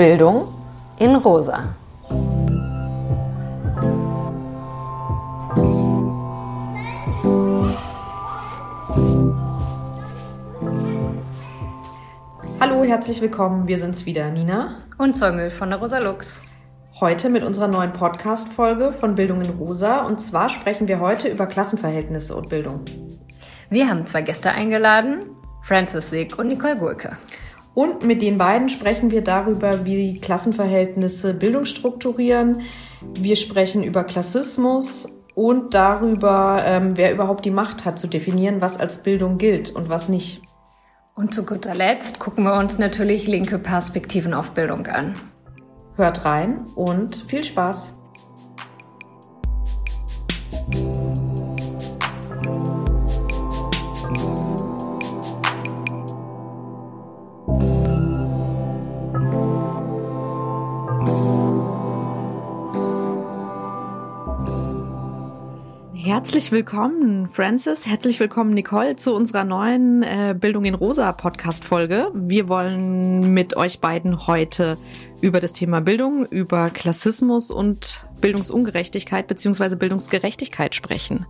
Bildung in Rosa. Hallo, herzlich willkommen. Wir sind's wieder, Nina und Zongel von der Rosa Lux. Heute mit unserer neuen Podcast-Folge von Bildung in Rosa. Und zwar sprechen wir heute über Klassenverhältnisse und Bildung. Wir haben zwei Gäste eingeladen, Francis Sieg und Nicole Gurke. Und mit den beiden sprechen wir darüber, wie Klassenverhältnisse Bildung strukturieren. Wir sprechen über Klassismus und darüber, ähm, wer überhaupt die Macht hat zu definieren, was als Bildung gilt und was nicht. Und zu guter Letzt gucken wir uns natürlich linke Perspektiven auf Bildung an. Hört rein und viel Spaß! Herzlich willkommen, Francis. Herzlich willkommen, Nicole, zu unserer neuen äh, Bildung in Rosa Podcast-Folge. Wir wollen mit euch beiden heute über das Thema Bildung, über Klassismus und Bildungsungerechtigkeit bzw. Bildungsgerechtigkeit sprechen.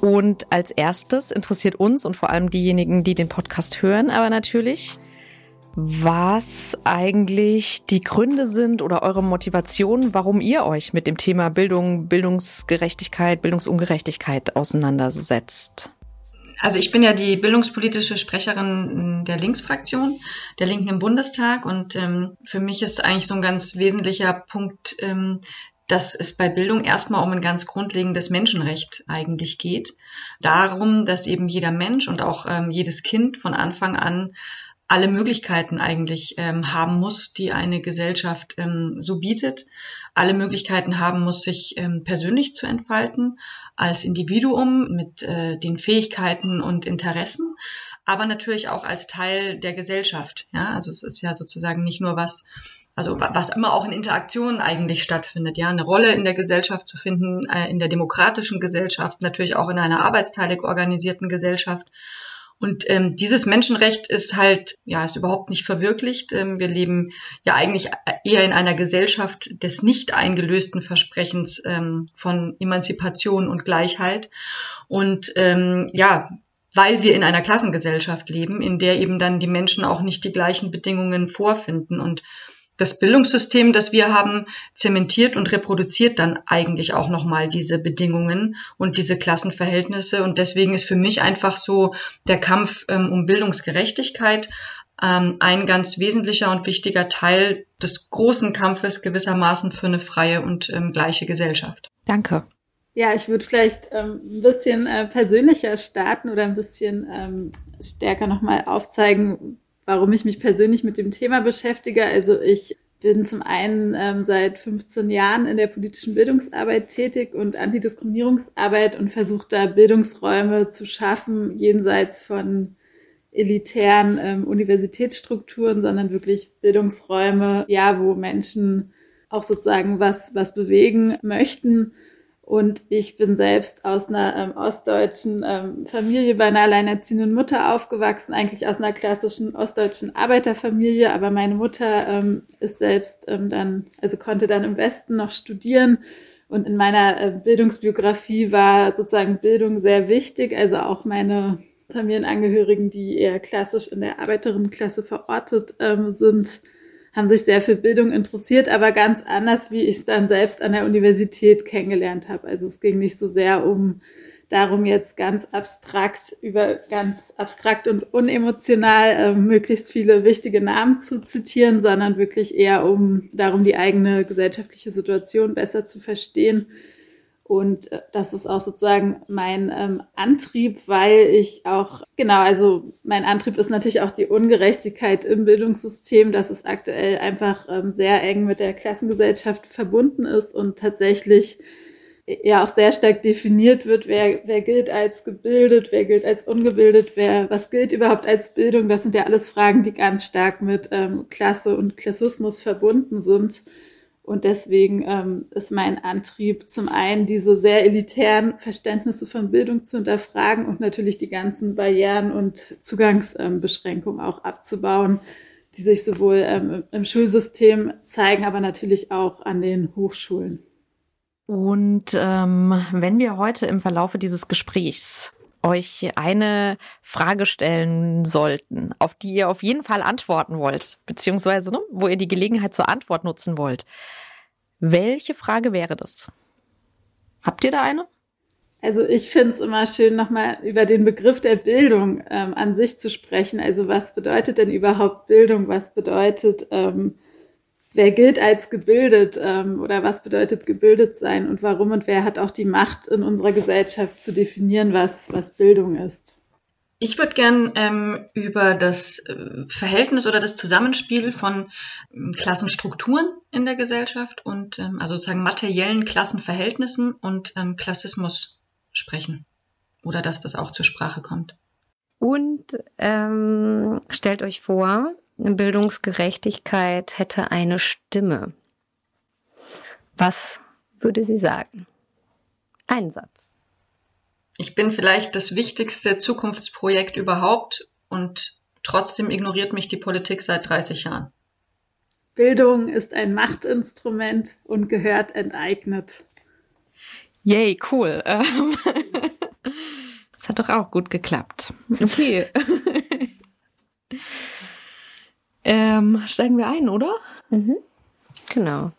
Und als erstes interessiert uns und vor allem diejenigen, die den Podcast hören, aber natürlich, was eigentlich die Gründe sind oder eure Motivation, warum ihr euch mit dem Thema Bildung, Bildungsgerechtigkeit, Bildungsungerechtigkeit auseinandersetzt. Also ich bin ja die bildungspolitische Sprecherin der Linksfraktion, der Linken im Bundestag und ähm, für mich ist eigentlich so ein ganz wesentlicher Punkt, ähm, dass es bei Bildung erstmal um ein ganz grundlegendes Menschenrecht eigentlich geht. Darum, dass eben jeder Mensch und auch ähm, jedes Kind von Anfang an alle Möglichkeiten eigentlich ähm, haben muss, die eine Gesellschaft ähm, so bietet, alle Möglichkeiten haben muss, sich ähm, persönlich zu entfalten, als Individuum mit äh, den Fähigkeiten und Interessen, aber natürlich auch als Teil der Gesellschaft. Ja, also es ist ja sozusagen nicht nur was, also was immer auch in Interaktionen eigentlich stattfindet, ja, eine Rolle in der Gesellschaft zu finden, äh, in der demokratischen Gesellschaft, natürlich auch in einer arbeitsteilig organisierten Gesellschaft und ähm, dieses Menschenrecht ist halt, ja, ist überhaupt nicht verwirklicht. Ähm, wir leben ja eigentlich eher in einer Gesellschaft des nicht eingelösten Versprechens ähm, von Emanzipation und Gleichheit. Und ähm, ja, weil wir in einer Klassengesellschaft leben, in der eben dann die Menschen auch nicht die gleichen Bedingungen vorfinden. Und das Bildungssystem, das wir haben, zementiert und reproduziert dann eigentlich auch nochmal diese Bedingungen und diese Klassenverhältnisse. Und deswegen ist für mich einfach so der Kampf ähm, um Bildungsgerechtigkeit ähm, ein ganz wesentlicher und wichtiger Teil des großen Kampfes gewissermaßen für eine freie und ähm, gleiche Gesellschaft. Danke. Ja, ich würde vielleicht ähm, ein bisschen äh, persönlicher starten oder ein bisschen ähm, stärker nochmal aufzeigen, warum ich mich persönlich mit dem Thema beschäftige. Also ich bin zum einen ähm, seit 15 Jahren in der politischen Bildungsarbeit tätig und Antidiskriminierungsarbeit und versuche da Bildungsräume zu schaffen, jenseits von elitären ähm, Universitätsstrukturen, sondern wirklich Bildungsräume, ja, wo Menschen auch sozusagen was, was bewegen möchten und ich bin selbst aus einer ähm, ostdeutschen ähm, Familie bei einer alleinerziehenden Mutter aufgewachsen, eigentlich aus einer klassischen ostdeutschen Arbeiterfamilie, aber meine Mutter ähm, ist selbst ähm, dann, also konnte dann im Westen noch studieren. Und in meiner äh, Bildungsbiografie war sozusagen Bildung sehr wichtig, also auch meine Familienangehörigen, die eher klassisch in der Arbeiterinnenklasse verortet ähm, sind, haben sich sehr für Bildung interessiert, aber ganz anders, wie ich es dann selbst an der Universität kennengelernt habe. Also es ging nicht so sehr um darum, jetzt ganz abstrakt über ganz abstrakt und unemotional äh, möglichst viele wichtige Namen zu zitieren, sondern wirklich eher um darum, die eigene gesellschaftliche Situation besser zu verstehen und äh, das ist auch sozusagen mein ähm, Antrieb, weil ich auch, genau, also mein Antrieb ist natürlich auch die Ungerechtigkeit im Bildungssystem, dass es aktuell einfach ähm, sehr eng mit der Klassengesellschaft verbunden ist und tatsächlich äh, ja auch sehr stark definiert wird, wer, wer gilt als gebildet, wer gilt als ungebildet, wer, was gilt überhaupt als Bildung. Das sind ja alles Fragen, die ganz stark mit ähm, Klasse und Klassismus verbunden sind. Und deswegen ähm, ist mein Antrieb zum einen, diese sehr elitären Verständnisse von Bildung zu hinterfragen und natürlich die ganzen Barrieren und Zugangsbeschränkungen auch abzubauen, die sich sowohl ähm, im Schulsystem zeigen, aber natürlich auch an den Hochschulen. Und ähm, wenn wir heute im Verlaufe dieses Gesprächs euch eine Frage stellen sollten, auf die ihr auf jeden Fall antworten wollt, beziehungsweise ne, wo ihr die Gelegenheit zur Antwort nutzen wollt, welche Frage wäre das? Habt ihr da eine? Also ich finde es immer schön, nochmal über den Begriff der Bildung ähm, an sich zu sprechen. Also was bedeutet denn überhaupt Bildung? Was bedeutet ähm, wer gilt als gebildet ähm, oder was bedeutet gebildet sein und warum und wer hat auch die Macht in unserer Gesellschaft zu definieren, was, was Bildung ist. Ich würde gern ähm, über das äh, Verhältnis oder das Zusammenspiel von ähm, Klassenstrukturen in der Gesellschaft und ähm, also sozusagen materiellen Klassenverhältnissen und ähm, Klassismus sprechen oder dass das auch zur Sprache kommt. Und ähm, stellt euch vor, Bildungsgerechtigkeit hätte eine Stimme. Was würde sie sagen? Ein Satz. Ich bin vielleicht das wichtigste Zukunftsprojekt überhaupt und trotzdem ignoriert mich die Politik seit 30 Jahren. Bildung ist ein Machtinstrument und gehört enteignet. Yay, cool. Das hat doch auch gut geklappt. Okay. Ähm, steigen wir ein, oder? Mhm. Genau.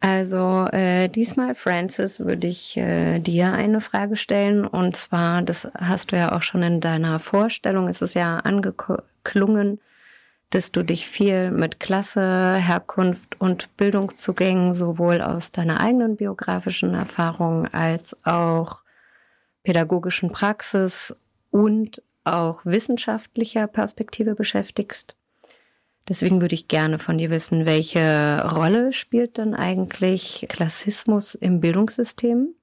Also äh, diesmal, Francis, würde ich äh, dir eine Frage stellen. Und zwar, das hast du ja auch schon in deiner Vorstellung, ist es ja angeklungen, dass du dich viel mit Klasse, Herkunft und Bildungszugängen sowohl aus deiner eigenen biografischen Erfahrung als auch pädagogischen Praxis und auch wissenschaftlicher Perspektive beschäftigst. Deswegen würde ich gerne von dir wissen, welche Rolle spielt denn eigentlich Klassismus im Bildungssystem?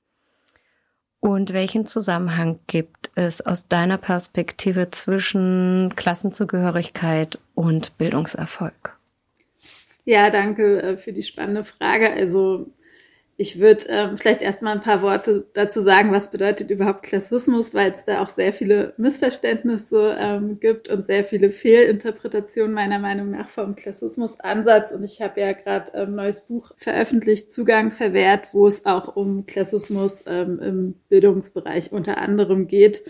Und welchen Zusammenhang gibt es aus deiner Perspektive zwischen Klassenzugehörigkeit und Bildungserfolg? Ja, danke äh, für die spannende Frage. Also ich würde ähm, vielleicht erstmal ein paar Worte dazu sagen, was bedeutet überhaupt Klassismus, weil es da auch sehr viele Missverständnisse ähm, gibt und sehr viele Fehlinterpretationen meiner Meinung nach vom Klassismusansatz. Und ich habe ja gerade ein ähm, neues Buch veröffentlicht, Zugang verwehrt, wo es auch um Klassismus ähm, im Bildungsbereich unter anderem geht.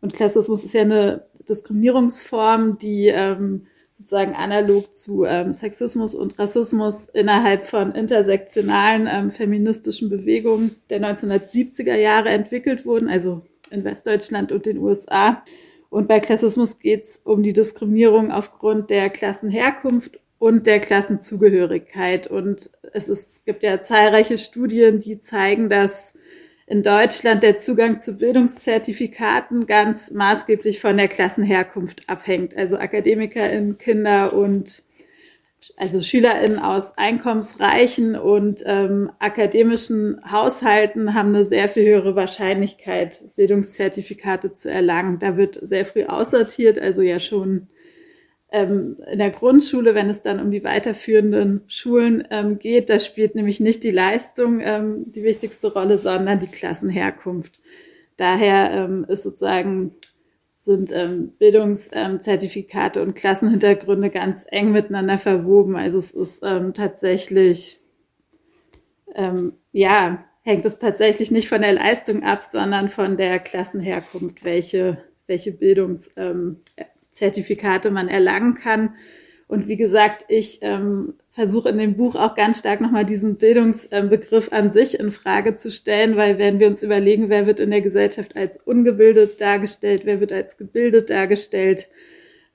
Und Klassismus ist ja eine Diskriminierungsform, die ähm, sozusagen analog zu ähm, Sexismus und Rassismus innerhalb von intersektionalen ähm, feministischen Bewegungen der 1970er Jahre entwickelt wurden, also in Westdeutschland und den USA. Und bei Klassismus geht es um die Diskriminierung aufgrund der Klassenherkunft und der Klassenzugehörigkeit. Und es, ist, es gibt ja zahlreiche Studien, die zeigen, dass in Deutschland der Zugang zu Bildungszertifikaten ganz maßgeblich von der Klassenherkunft abhängt. Also AkademikerInnen, Kinder und also SchülerInnen aus einkommensreichen und ähm, akademischen Haushalten haben eine sehr viel höhere Wahrscheinlichkeit, Bildungszertifikate zu erlangen. Da wird sehr früh aussortiert, also ja schon ähm, in der Grundschule, wenn es dann um die weiterführenden Schulen ähm, geht, da spielt nämlich nicht die Leistung ähm, die wichtigste Rolle, sondern die Klassenherkunft. Daher ähm, ist sozusagen sind ähm, Bildungszertifikate und Klassenhintergründe ganz eng miteinander verwoben. Also es ist ähm, tatsächlich, ähm, ja, hängt es tatsächlich nicht von der Leistung ab, sondern von der Klassenherkunft, welche, welche Bildungs, ähm, Zertifikate man erlangen kann. Und wie gesagt, ich ähm, versuche in dem Buch auch ganz stark nochmal diesen Bildungsbegriff an sich in Frage zu stellen, weil wenn wir uns überlegen, wer wird in der Gesellschaft als ungebildet dargestellt, wer wird als gebildet dargestellt,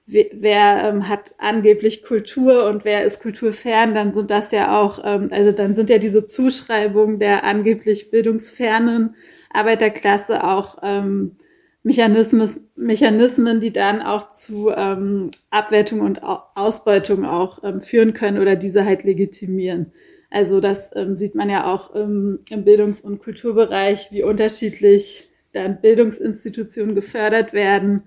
wer, wer ähm, hat angeblich Kultur und wer ist kulturfern, dann sind das ja auch, ähm, also dann sind ja diese Zuschreibungen der angeblich bildungsfernen Arbeiterklasse auch ähm, Mechanismen, Mechanismen, die dann auch zu ähm, Abwertung und Ausbeutung auch ähm, führen können oder diese halt legitimieren. Also das ähm, sieht man ja auch im, im Bildungs- und Kulturbereich, wie unterschiedlich dann Bildungsinstitutionen gefördert werden,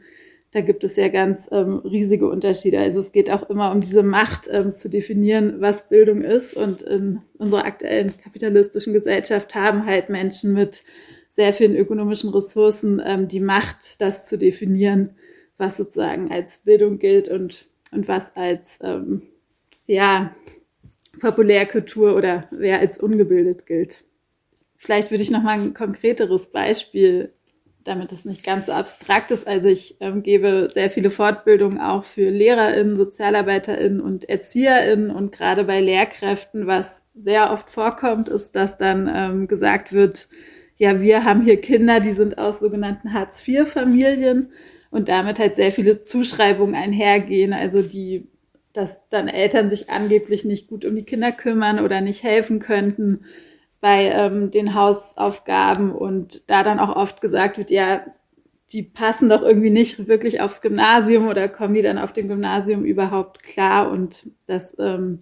da gibt es ja ganz ähm, riesige Unterschiede. Also es geht auch immer um diese Macht ähm, zu definieren, was Bildung ist. Und in unserer aktuellen kapitalistischen Gesellschaft haben halt Menschen mit sehr vielen ökonomischen Ressourcen ähm, die Macht, das zu definieren, was sozusagen als Bildung gilt und, und was als ähm, ja, Populärkultur oder wer als ungebildet gilt. Vielleicht würde ich noch mal ein konkreteres Beispiel damit es nicht ganz so abstrakt ist. Also ich ähm, gebe sehr viele Fortbildungen auch für LehrerInnen, SozialarbeiterInnen und ErzieherInnen und gerade bei Lehrkräften, was sehr oft vorkommt, ist, dass dann ähm, gesagt wird, ja, wir haben hier Kinder, die sind aus sogenannten Hartz-IV-Familien und damit halt sehr viele Zuschreibungen einhergehen, also die, dass dann Eltern sich angeblich nicht gut um die Kinder kümmern oder nicht helfen könnten bei ähm, den Hausaufgaben. Und da dann auch oft gesagt wird, ja, die passen doch irgendwie nicht wirklich aufs Gymnasium oder kommen die dann auf dem Gymnasium überhaupt klar? Und das ähm,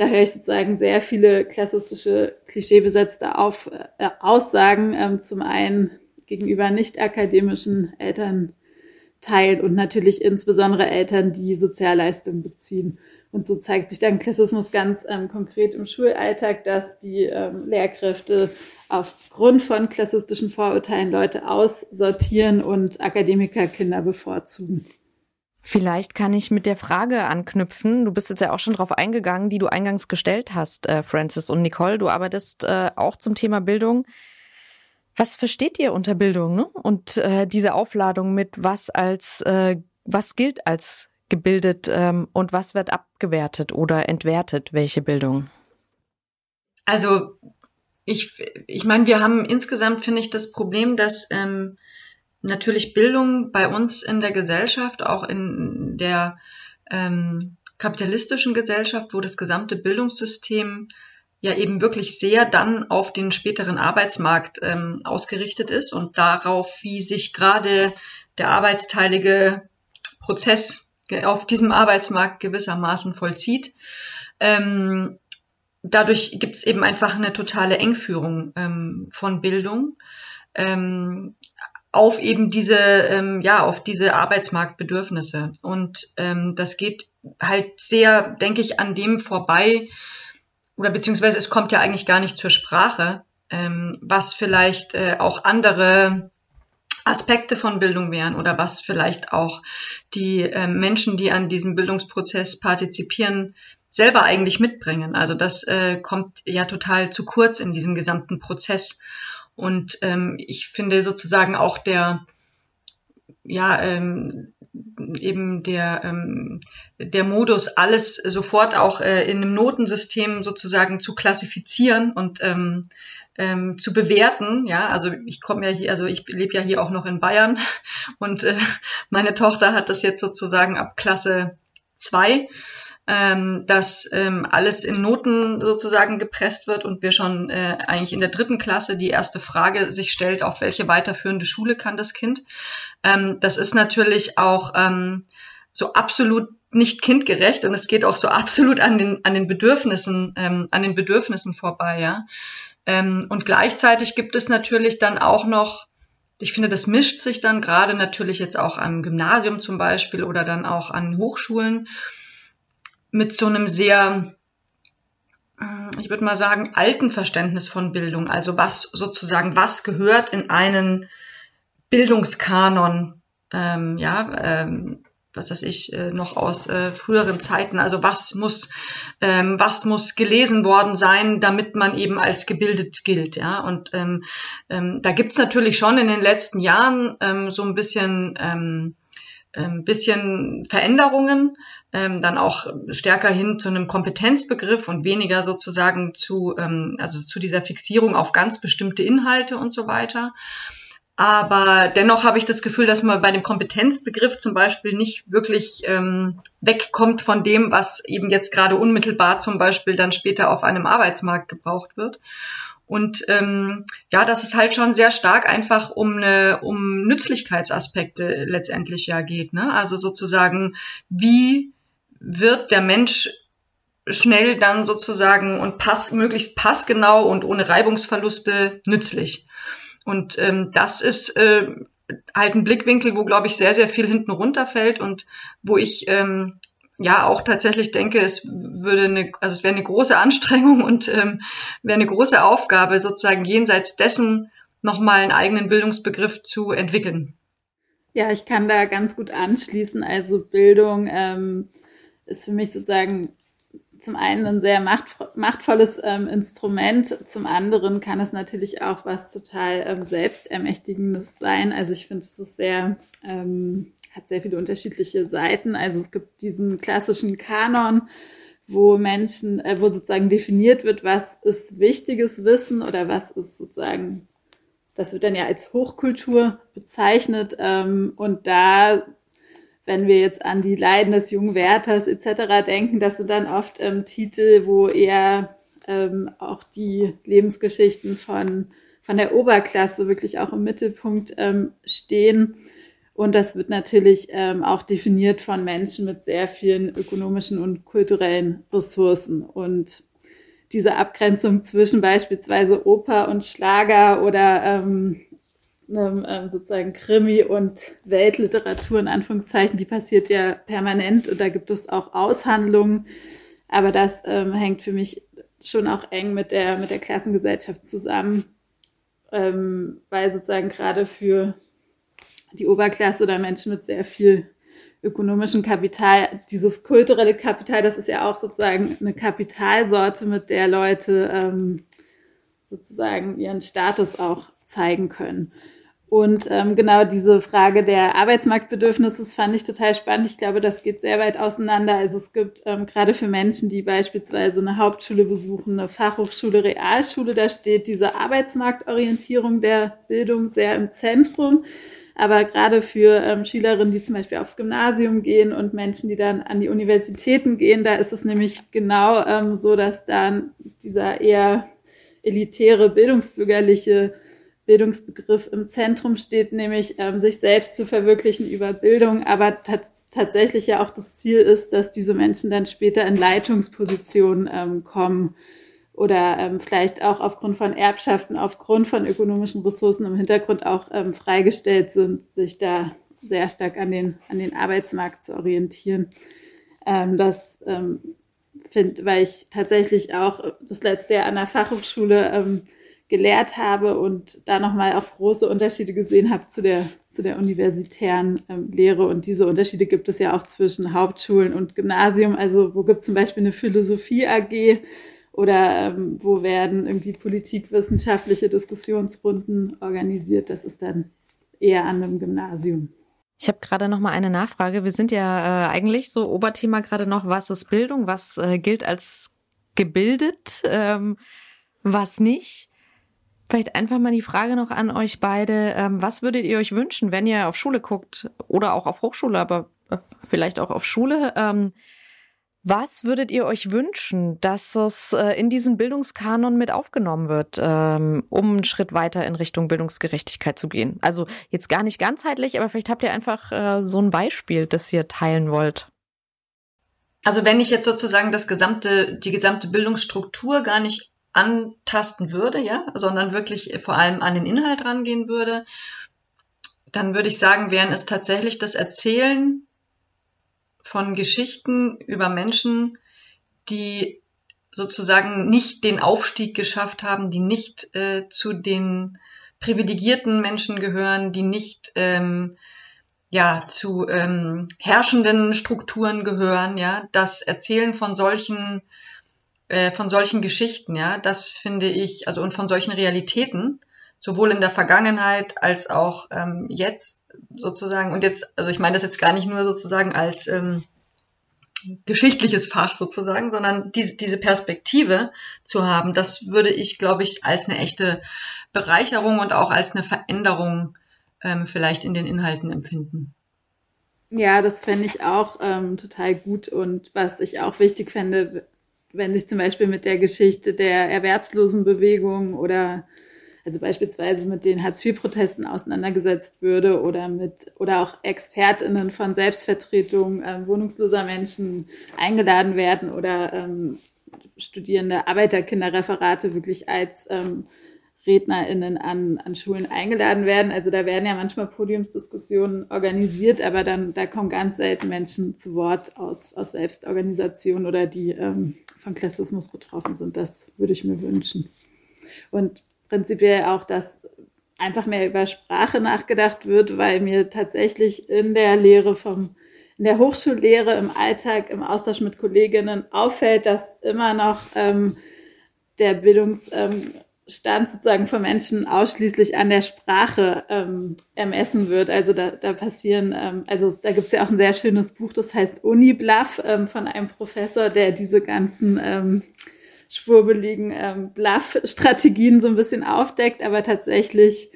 da höre ich sozusagen sehr viele klassistische klischeebesetzte Auf, äh, Aussagen, ähm, zum einen gegenüber nicht akademischen Elternteilen und natürlich insbesondere Eltern, die Sozialleistungen beziehen. Und so zeigt sich dann Klassismus ganz ähm, konkret im Schulalltag, dass die ähm, Lehrkräfte aufgrund von klassistischen Vorurteilen Leute aussortieren und Akademiker Kinder bevorzugen. Vielleicht kann ich mit der Frage anknüpfen. Du bist jetzt ja auch schon drauf eingegangen, die du eingangs gestellt hast, äh, Francis und Nicole. Du arbeitest äh, auch zum Thema Bildung. Was versteht ihr unter Bildung ne? und äh, diese Aufladung mit was als äh, was gilt als gebildet ähm, und was wird abgewertet oder entwertet? Welche Bildung? Also ich, ich meine, wir haben insgesamt, finde ich, das Problem, dass ähm, natürlich Bildung bei uns in der Gesellschaft, auch in der ähm, kapitalistischen Gesellschaft, wo das gesamte Bildungssystem ja eben wirklich sehr dann auf den späteren Arbeitsmarkt ähm, ausgerichtet ist und darauf, wie sich gerade der arbeitsteilige Prozess auf diesem Arbeitsmarkt gewissermaßen vollzieht. Ähm, dadurch gibt es eben einfach eine totale Engführung ähm, von Bildung ähm, auf eben diese, ähm, ja, auf diese Arbeitsmarktbedürfnisse. Und ähm, das geht halt sehr, denke ich, an dem vorbei, oder beziehungsweise es kommt ja eigentlich gar nicht zur Sprache, ähm, was vielleicht äh, auch andere Aspekte von Bildung wären oder was vielleicht auch die äh, Menschen, die an diesem Bildungsprozess partizipieren, selber eigentlich mitbringen. Also das äh, kommt ja total zu kurz in diesem gesamten Prozess. Und ähm, ich finde sozusagen auch der, ja, ähm, eben der, ähm, der Modus, alles sofort auch äh, in einem Notensystem sozusagen zu klassifizieren und ähm, ähm, zu bewerten. Ja, also ich komme ja hier, also ich lebe ja hier auch noch in Bayern und äh, meine Tochter hat das jetzt sozusagen ab Klasse zwei, ähm, dass ähm, alles in Noten sozusagen gepresst wird und wir schon äh, eigentlich in der dritten Klasse die erste Frage sich stellt, auf welche weiterführende Schule kann das Kind. Ähm, das ist natürlich auch ähm, so absolut nicht kindgerecht und es geht auch so absolut an den an den Bedürfnissen ähm, an den Bedürfnissen vorbei, ja. Ähm, und gleichzeitig gibt es natürlich dann auch noch, ich finde, das mischt sich dann gerade natürlich jetzt auch am Gymnasium zum Beispiel oder dann auch an Hochschulen mit so einem sehr, ich würde mal sagen, alten Verständnis von Bildung. Also was sozusagen, was gehört in einen Bildungskanon, ähm, ja, ähm, was weiß ich, äh, noch aus äh, früheren Zeiten. Also was muss, ähm, was muss gelesen worden sein, damit man eben als gebildet gilt, ja. Und ähm, ähm, da gibt's natürlich schon in den letzten Jahren ähm, so ein bisschen, ähm, ein ähm, bisschen Veränderungen, ähm, dann auch stärker hin zu einem Kompetenzbegriff und weniger sozusagen zu, ähm, also zu dieser Fixierung auf ganz bestimmte Inhalte und so weiter. Aber dennoch habe ich das Gefühl, dass man bei dem Kompetenzbegriff zum Beispiel nicht wirklich ähm, wegkommt von dem, was eben jetzt gerade unmittelbar zum Beispiel dann später auf einem Arbeitsmarkt gebraucht wird. Und ähm, ja, dass es halt schon sehr stark einfach um eine, um Nützlichkeitsaspekte letztendlich ja geht. Ne? Also sozusagen, wie wird der Mensch schnell dann sozusagen und pass, möglichst passgenau und ohne Reibungsverluste nützlich. Und ähm, das ist äh, halt ein Blickwinkel, wo, glaube ich, sehr, sehr viel hinten runterfällt und wo ich ähm, ja auch tatsächlich denke, es würde eine, also es wäre eine große Anstrengung und ähm, wäre eine große Aufgabe, sozusagen jenseits dessen nochmal einen eigenen Bildungsbegriff zu entwickeln. Ja, ich kann da ganz gut anschließen. Also Bildung ähm, ist für mich sozusagen zum einen ein sehr machtvolles ähm, Instrument, zum anderen kann es natürlich auch was total ähm, Selbstermächtigendes sein. Also ich finde, es ist sehr, ähm, hat sehr viele unterschiedliche Seiten. Also es gibt diesen klassischen Kanon, wo Menschen, äh, wo sozusagen definiert wird, was ist wichtiges Wissen oder was ist sozusagen, das wird dann ja als Hochkultur bezeichnet. Ähm, und da wenn wir jetzt an die Leiden des jungen Werthers etc. denken, das sind dann oft ähm, Titel, wo eher ähm, auch die Lebensgeschichten von, von der Oberklasse wirklich auch im Mittelpunkt ähm, stehen. Und das wird natürlich ähm, auch definiert von Menschen mit sehr vielen ökonomischen und kulturellen Ressourcen. Und diese Abgrenzung zwischen beispielsweise Oper und Schlager oder ähm, einem ähm, sozusagen Krimi und Weltliteratur in Anführungszeichen, die passiert ja permanent und da gibt es auch Aushandlungen. Aber das ähm, hängt für mich schon auch eng mit der, mit der Klassengesellschaft zusammen, ähm, weil sozusagen gerade für die Oberklasse oder Menschen mit sehr viel ökonomischem Kapital, dieses kulturelle Kapital, das ist ja auch sozusagen eine Kapitalsorte, mit der Leute ähm, sozusagen ihren Status auch zeigen können. Und ähm, genau diese Frage der Arbeitsmarktbedürfnisse fand ich total spannend. Ich glaube, das geht sehr weit auseinander. Also es gibt ähm, gerade für Menschen, die beispielsweise eine Hauptschule besuchen, eine Fachhochschule, Realschule, da steht diese Arbeitsmarktorientierung der Bildung sehr im Zentrum. Aber gerade für ähm, Schülerinnen, die zum Beispiel aufs Gymnasium gehen und Menschen, die dann an die Universitäten gehen, da ist es nämlich genau ähm, so, dass dann dieser eher elitäre, bildungsbürgerliche Bildungsbegriff im Zentrum steht, nämlich ähm, sich selbst zu verwirklichen über Bildung, aber tatsächlich ja auch das Ziel ist, dass diese Menschen dann später in Leitungspositionen ähm, kommen oder ähm, vielleicht auch aufgrund von Erbschaften, aufgrund von ökonomischen Ressourcen im Hintergrund auch ähm, freigestellt sind, sich da sehr stark an den, an den Arbeitsmarkt zu orientieren. Ähm, das ähm, finde, weil ich tatsächlich auch das letzte Jahr an der Fachhochschule gelehrt habe und da nochmal auch große Unterschiede gesehen habe zu der, zu der universitären ähm, Lehre. Und diese Unterschiede gibt es ja auch zwischen Hauptschulen und Gymnasium. Also wo gibt es zum Beispiel eine Philosophie AG oder ähm, wo werden irgendwie politikwissenschaftliche Diskussionsrunden organisiert. Das ist dann eher an einem Gymnasium. Ich habe gerade noch mal eine Nachfrage. Wir sind ja äh, eigentlich so Oberthema gerade noch, was ist Bildung, was äh, gilt als gebildet, ähm, was nicht. Vielleicht einfach mal die Frage noch an euch beide. Ähm, was würdet ihr euch wünschen, wenn ihr auf Schule guckt oder auch auf Hochschule, aber äh, vielleicht auch auf Schule? Ähm, was würdet ihr euch wünschen, dass es äh, in diesen Bildungskanon mit aufgenommen wird, ähm, um einen Schritt weiter in Richtung Bildungsgerechtigkeit zu gehen? Also jetzt gar nicht ganzheitlich, aber vielleicht habt ihr einfach äh, so ein Beispiel, das ihr teilen wollt. Also wenn ich jetzt sozusagen das gesamte, die gesamte Bildungsstruktur gar nicht antasten würde, ja, sondern wirklich vor allem an den Inhalt rangehen würde, dann würde ich sagen, wären es tatsächlich das Erzählen von Geschichten über Menschen, die sozusagen nicht den Aufstieg geschafft haben, die nicht äh, zu den privilegierten Menschen gehören, die nicht ähm, ja zu ähm, herrschenden Strukturen gehören, ja, das Erzählen von solchen äh, von solchen Geschichten, ja, das finde ich, also und von solchen Realitäten, sowohl in der Vergangenheit als auch ähm, jetzt sozusagen, und jetzt, also ich meine das jetzt gar nicht nur sozusagen als ähm, geschichtliches Fach sozusagen, sondern diese, diese Perspektive zu haben, das würde ich, glaube ich, als eine echte Bereicherung und auch als eine Veränderung ähm, vielleicht in den Inhalten empfinden. Ja, das fände ich auch ähm, total gut und was ich auch wichtig fände, wenn sich zum Beispiel mit der Geschichte der Erwerbslosenbewegung oder also beispielsweise mit den Hartz-IV-Protesten auseinandergesetzt würde oder mit oder auch ExpertInnen von Selbstvertretung äh, wohnungsloser Menschen eingeladen werden oder ähm, studierende Arbeiterkinderreferate wirklich als ähm, RednerInnen an, an Schulen eingeladen werden. Also da werden ja manchmal Podiumsdiskussionen organisiert, aber dann da kommen ganz selten Menschen zu Wort aus, aus Selbstorganisation oder die ähm, von Klassismus betroffen sind. Das würde ich mir wünschen. Und prinzipiell auch, dass einfach mehr über Sprache nachgedacht wird, weil mir tatsächlich in der Lehre vom in der Hochschullehre im Alltag, im Austausch mit Kolleginnen auffällt, dass immer noch ähm, der Bildungs, ähm, Stand sozusagen von Menschen ausschließlich an der Sprache ähm, ermessen wird. Also da, da passieren, ähm, also da gibt es ja auch ein sehr schönes Buch, das heißt Unibluff ähm, von einem Professor, der diese ganzen ähm, schwurbeligen ähm, Bluff-Strategien so ein bisschen aufdeckt, aber tatsächlich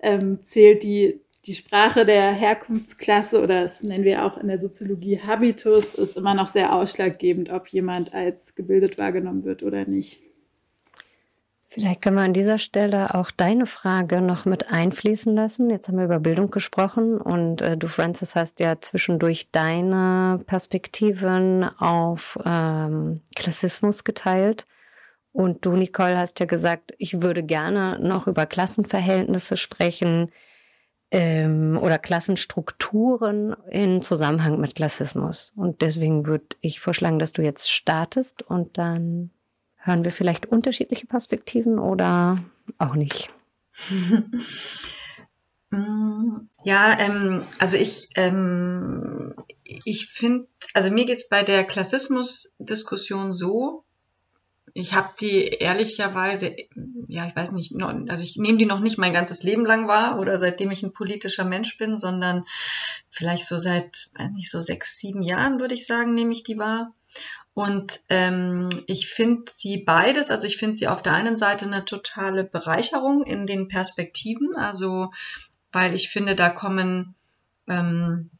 ähm, zählt die, die Sprache der Herkunftsklasse oder das nennen wir auch in der Soziologie Habitus, ist immer noch sehr ausschlaggebend, ob jemand als gebildet wahrgenommen wird oder nicht. Vielleicht können wir an dieser Stelle auch deine Frage noch mit einfließen lassen. Jetzt haben wir über Bildung gesprochen und äh, du, Francis, hast ja zwischendurch deine Perspektiven auf ähm, Klassismus geteilt. Und du, Nicole, hast ja gesagt, ich würde gerne noch über Klassenverhältnisse sprechen ähm, oder Klassenstrukturen in Zusammenhang mit Klassismus. Und deswegen würde ich vorschlagen, dass du jetzt startest und dann Hören wir vielleicht unterschiedliche Perspektiven oder auch nicht? Ja, ähm, also ich, ähm, ich finde, also mir geht es bei der Klassismus-Diskussion so, ich habe die ehrlicherweise, ja, ich weiß nicht, also ich nehme die noch nicht mein ganzes Leben lang wahr oder seitdem ich ein politischer Mensch bin, sondern vielleicht so seit, nicht so sechs, sieben Jahren würde ich sagen, nehme ich die wahr. Und ähm, ich finde sie beides, also ich finde sie auf der einen Seite eine totale Bereicherung in den Perspektiven, also weil ich finde, da kommen ähm,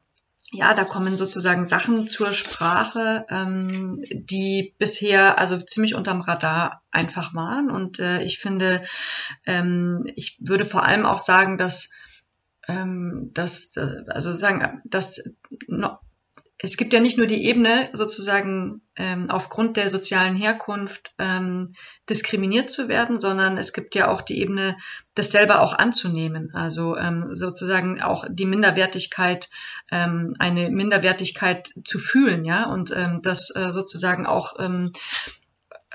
ja, da kommen sozusagen Sachen zur Sprache, ähm, die bisher also ziemlich unterm Radar einfach waren. Und äh, ich finde, ähm, ich würde vor allem auch sagen, dass ähm, dass äh, also sagen, dass es gibt ja nicht nur die Ebene, sozusagen ähm, aufgrund der sozialen Herkunft ähm, diskriminiert zu werden, sondern es gibt ja auch die Ebene, das selber auch anzunehmen. Also ähm, sozusagen auch die Minderwertigkeit, ähm, eine Minderwertigkeit zu fühlen, ja, und ähm, das äh, sozusagen auch ähm,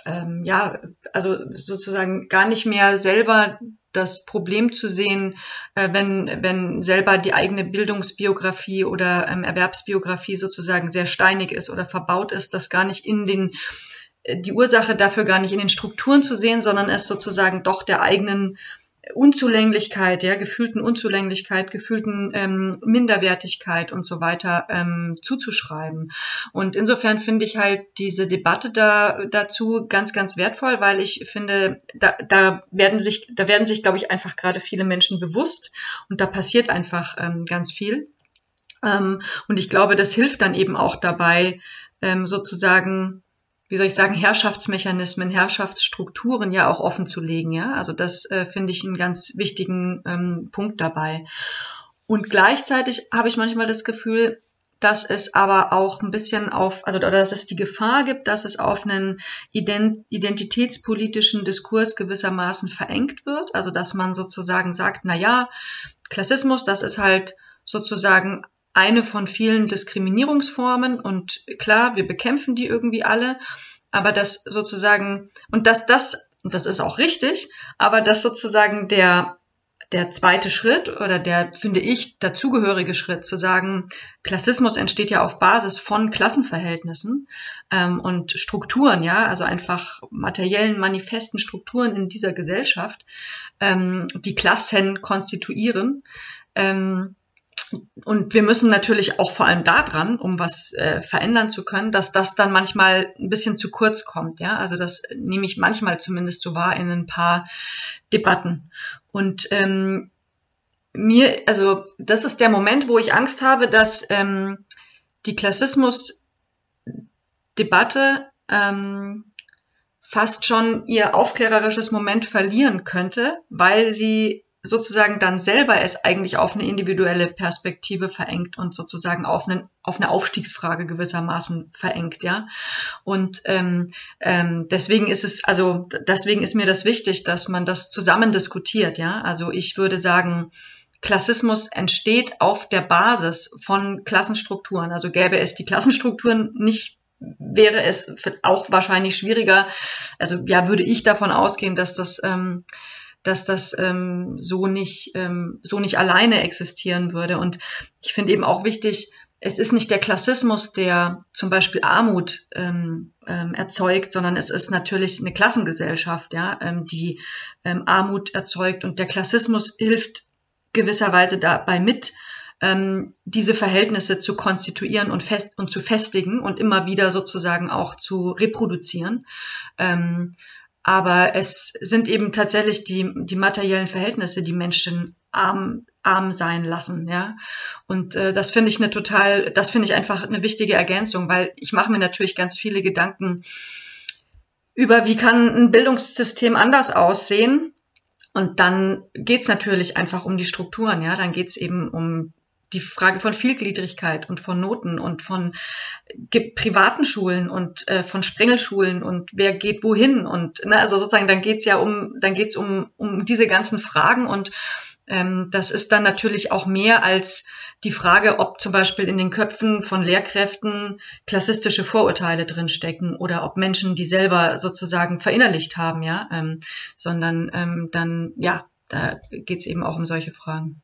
ähm, ja, also sozusagen gar nicht mehr selber das Problem zu sehen, äh, wenn, wenn selber die eigene Bildungsbiografie oder ähm, Erwerbsbiografie sozusagen sehr steinig ist oder verbaut ist, das gar nicht in den äh, die Ursache dafür gar nicht in den Strukturen zu sehen, sondern es sozusagen doch der eigenen Unzulänglichkeit, ja, gefühlten Unzulänglichkeit, gefühlten ähm, Minderwertigkeit und so weiter ähm, zuzuschreiben. Und insofern finde ich halt diese Debatte da dazu ganz, ganz wertvoll, weil ich finde, da, da werden sich, da werden sich, glaube ich, einfach gerade viele Menschen bewusst und da passiert einfach ähm, ganz viel. Ähm, und ich glaube, das hilft dann eben auch dabei, ähm, sozusagen wie soll ich sagen, Herrschaftsmechanismen, Herrschaftsstrukturen ja auch offen zu legen. Ja? Also das äh, finde ich einen ganz wichtigen ähm, Punkt dabei. Und gleichzeitig habe ich manchmal das Gefühl, dass es aber auch ein bisschen auf, also dass es die Gefahr gibt, dass es auf einen identitätspolitischen Diskurs gewissermaßen verengt wird. Also dass man sozusagen sagt, na ja, Klassismus, das ist halt sozusagen eine von vielen Diskriminierungsformen und klar, wir bekämpfen die irgendwie alle, aber das sozusagen, und dass das, und das ist auch richtig, aber dass sozusagen der, der zweite Schritt oder der, finde ich, dazugehörige Schritt zu sagen, Klassismus entsteht ja auf Basis von Klassenverhältnissen ähm, und Strukturen, ja, also einfach materiellen, manifesten Strukturen in dieser Gesellschaft, ähm, die Klassen konstituieren. Ähm, und wir müssen natürlich auch vor allem daran, um was äh, verändern zu können, dass das dann manchmal ein bisschen zu kurz kommt. Ja, also das nehme ich manchmal zumindest so wahr in ein paar Debatten. Und ähm, mir, also das ist der Moment, wo ich Angst habe, dass ähm, die Klassismus-Debatte ähm, fast schon ihr aufklärerisches Moment verlieren könnte, weil sie sozusagen dann selber es eigentlich auf eine individuelle Perspektive verengt und sozusagen auf, einen, auf eine Aufstiegsfrage gewissermaßen verengt, ja. Und ähm, ähm, deswegen ist es, also deswegen ist mir das wichtig, dass man das zusammen diskutiert, ja. Also ich würde sagen, Klassismus entsteht auf der Basis von Klassenstrukturen. Also gäbe es die Klassenstrukturen nicht, wäre es auch wahrscheinlich schwieriger. Also ja, würde ich davon ausgehen, dass das ähm, dass das ähm, so nicht ähm, so nicht alleine existieren würde. Und ich finde eben auch wichtig, es ist nicht der Klassismus, der zum Beispiel Armut ähm, ähm, erzeugt, sondern es ist natürlich eine Klassengesellschaft, ja, ähm, die ähm, Armut erzeugt. Und der Klassismus hilft gewisserweise dabei mit, ähm, diese Verhältnisse zu konstituieren und, fest und zu festigen und immer wieder sozusagen auch zu reproduzieren. Ähm, aber es sind eben tatsächlich die, die materiellen Verhältnisse, die Menschen arm, arm sein lassen, ja. Und äh, das finde ich eine total, das finde ich einfach eine wichtige Ergänzung, weil ich mache mir natürlich ganz viele Gedanken über, wie kann ein Bildungssystem anders aussehen. Und dann geht's natürlich einfach um die Strukturen, ja. Dann geht's eben um die Frage von Vielgliedrigkeit und von Noten und von privaten Schulen und äh, von Sprengelschulen und wer geht wohin und ne, also sozusagen dann geht's ja um dann geht's um um diese ganzen Fragen und ähm, das ist dann natürlich auch mehr als die Frage, ob zum Beispiel in den Köpfen von Lehrkräften klassistische Vorurteile drinstecken oder ob Menschen die selber sozusagen verinnerlicht haben, ja, ähm, sondern ähm, dann ja, da geht's eben auch um solche Fragen.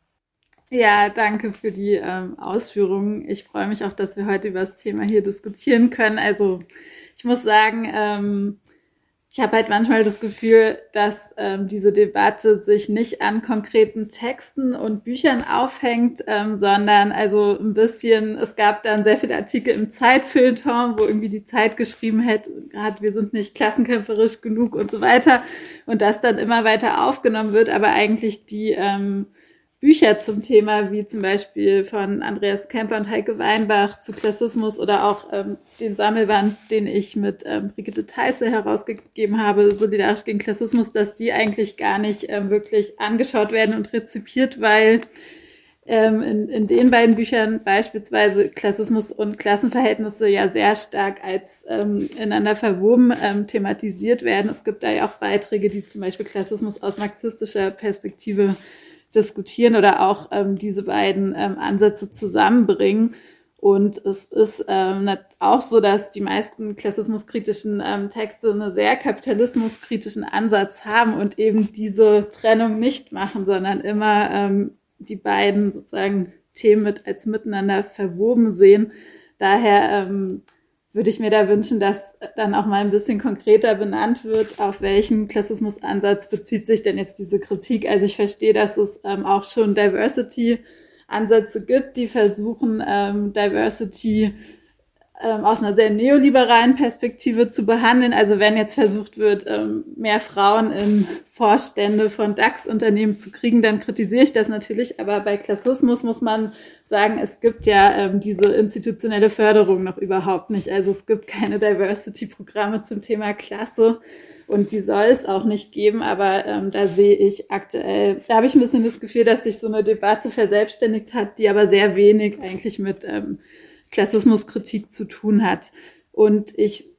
Ja, danke für die ähm, Ausführungen. Ich freue mich auch, dass wir heute über das Thema hier diskutieren können. Also ich muss sagen, ähm, ich habe halt manchmal das Gefühl, dass ähm, diese Debatte sich nicht an konkreten Texten und Büchern aufhängt, ähm, sondern also ein bisschen, es gab dann sehr viele Artikel im Zeitfilter, wo irgendwie die Zeit geschrieben hat, gerade wir sind nicht klassenkämpferisch genug und so weiter und das dann immer weiter aufgenommen wird, aber eigentlich die ähm, Bücher zum Thema, wie zum Beispiel von Andreas Kemper und Heike Weinbach zu Klassismus oder auch ähm, den Sammelband, den ich mit ähm, Brigitte Theisse herausgegeben habe, Solidarisch gegen Klassismus, dass die eigentlich gar nicht ähm, wirklich angeschaut werden und rezipiert, weil ähm, in, in den beiden Büchern beispielsweise Klassismus und Klassenverhältnisse ja sehr stark als ähm, ineinander verwoben ähm, thematisiert werden. Es gibt da ja auch Beiträge, die zum Beispiel Klassismus aus marxistischer Perspektive diskutieren oder auch ähm, diese beiden ähm, Ansätze zusammenbringen. Und es ist ähm, auch so, dass die meisten klassismuskritischen ähm, Texte einen sehr kapitalismuskritischen Ansatz haben und eben diese Trennung nicht machen, sondern immer ähm, die beiden sozusagen Themen mit als miteinander verwoben sehen. Daher ähm, würde ich mir da wünschen, dass dann auch mal ein bisschen konkreter benannt wird, auf welchen Klassismusansatz bezieht sich denn jetzt diese Kritik. Also ich verstehe, dass es ähm, auch schon Diversity-Ansätze gibt, die versuchen, ähm, Diversity ähm, aus einer sehr neoliberalen Perspektive zu behandeln. Also wenn jetzt versucht wird, ähm, mehr Frauen in Vorstände von DAX-Unternehmen zu kriegen, dann kritisiere ich das natürlich. Aber bei Klassismus muss man sagen, es gibt ja ähm, diese institutionelle Förderung noch überhaupt nicht. Also es gibt keine Diversity-Programme zum Thema Klasse. Und die soll es auch nicht geben, aber ähm, da sehe ich aktuell, da habe ich ein bisschen das Gefühl, dass sich so eine Debatte verselbstständigt hat, die aber sehr wenig eigentlich mit ähm, Klassismuskritik zu tun hat. Und ich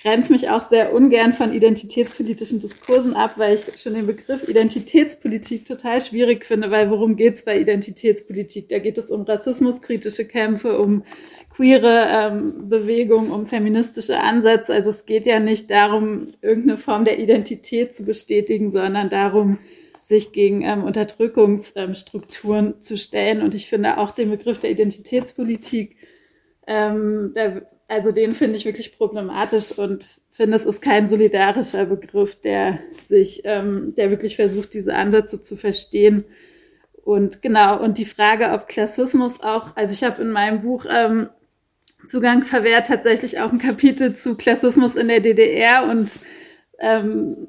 grenze mich auch sehr ungern von identitätspolitischen Diskursen ab, weil ich schon den Begriff Identitätspolitik total schwierig finde, weil worum geht es bei Identitätspolitik? Da geht es um rassismuskritische Kämpfe, um queere ähm, Bewegungen, um feministische Ansätze. Also es geht ja nicht darum, irgendeine Form der Identität zu bestätigen, sondern darum, sich gegen ähm, Unterdrückungsstrukturen ähm, zu stellen. Und ich finde auch den Begriff der Identitätspolitik ähm, der, also den finde ich wirklich problematisch und finde, es ist kein solidarischer Begriff, der sich, ähm, der wirklich versucht, diese Ansätze zu verstehen. Und genau, und die Frage, ob Klassismus auch, also ich habe in meinem Buch ähm, Zugang verwehrt tatsächlich auch ein Kapitel zu Klassismus in der DDR und ähm,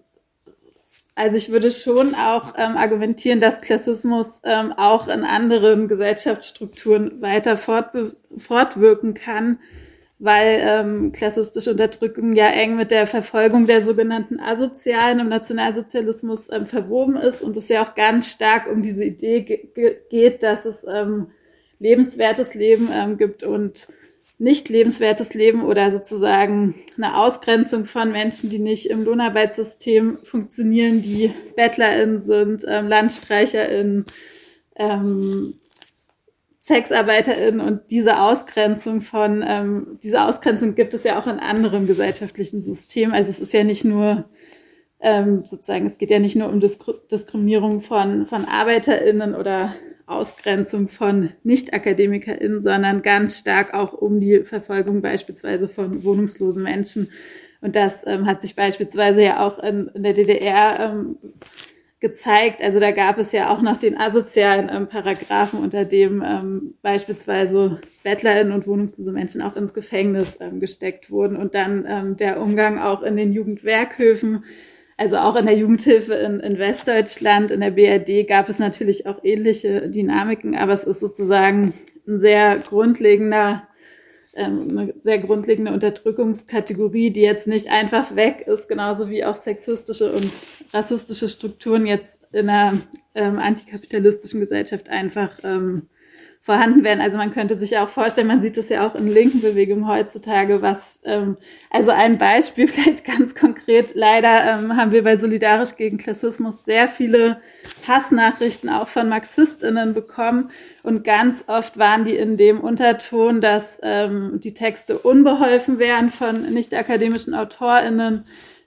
also ich würde schon auch ähm, argumentieren, dass Klassismus ähm, auch in anderen Gesellschaftsstrukturen weiter fortwirken kann, weil ähm, klassistische Unterdrückung ja eng mit der Verfolgung der sogenannten Asozialen im Nationalsozialismus ähm, verwoben ist und es ja auch ganz stark um diese Idee ge geht, dass es ähm, lebenswertes Leben ähm, gibt und nicht lebenswertes Leben oder sozusagen eine Ausgrenzung von Menschen, die nicht im Lohnarbeitssystem funktionieren, die BettlerInnen sind, ähm, LandstreicherInnen, ähm, SexarbeiterInnen und diese Ausgrenzung von, ähm, diese Ausgrenzung gibt es ja auch in anderen gesellschaftlichen Systemen. Also es ist ja nicht nur ähm, sozusagen, es geht ja nicht nur um Diskri Diskriminierung von, von ArbeiterInnen oder Ausgrenzung von Nicht-AkademikerInnen, sondern ganz stark auch um die Verfolgung beispielsweise von wohnungslosen Menschen. Und das ähm, hat sich beispielsweise ja auch in, in der DDR ähm, gezeigt. Also da gab es ja auch noch den asozialen ähm, Paragraphen, unter dem ähm, beispielsweise BettlerInnen und wohnungslose Menschen auch ins Gefängnis ähm, gesteckt wurden. Und dann ähm, der Umgang auch in den Jugendwerkhöfen, also auch in der Jugendhilfe in, in Westdeutschland, in der BRD gab es natürlich auch ähnliche Dynamiken, aber es ist sozusagen ein sehr grundlegender ähm, eine sehr grundlegende Unterdrückungskategorie, die jetzt nicht einfach weg ist, genauso wie auch sexistische und rassistische Strukturen jetzt in einer ähm, antikapitalistischen Gesellschaft einfach ähm, vorhanden werden. Also man könnte sich ja auch vorstellen, man sieht das ja auch in linken Bewegungen heutzutage, was, ähm, also ein Beispiel vielleicht ganz konkret, leider ähm, haben wir bei Solidarisch gegen Klassismus sehr viele Hassnachrichten auch von MarxistInnen bekommen. Und ganz oft waren die in dem Unterton, dass ähm, die Texte unbeholfen wären von nicht akademischen AutorInnen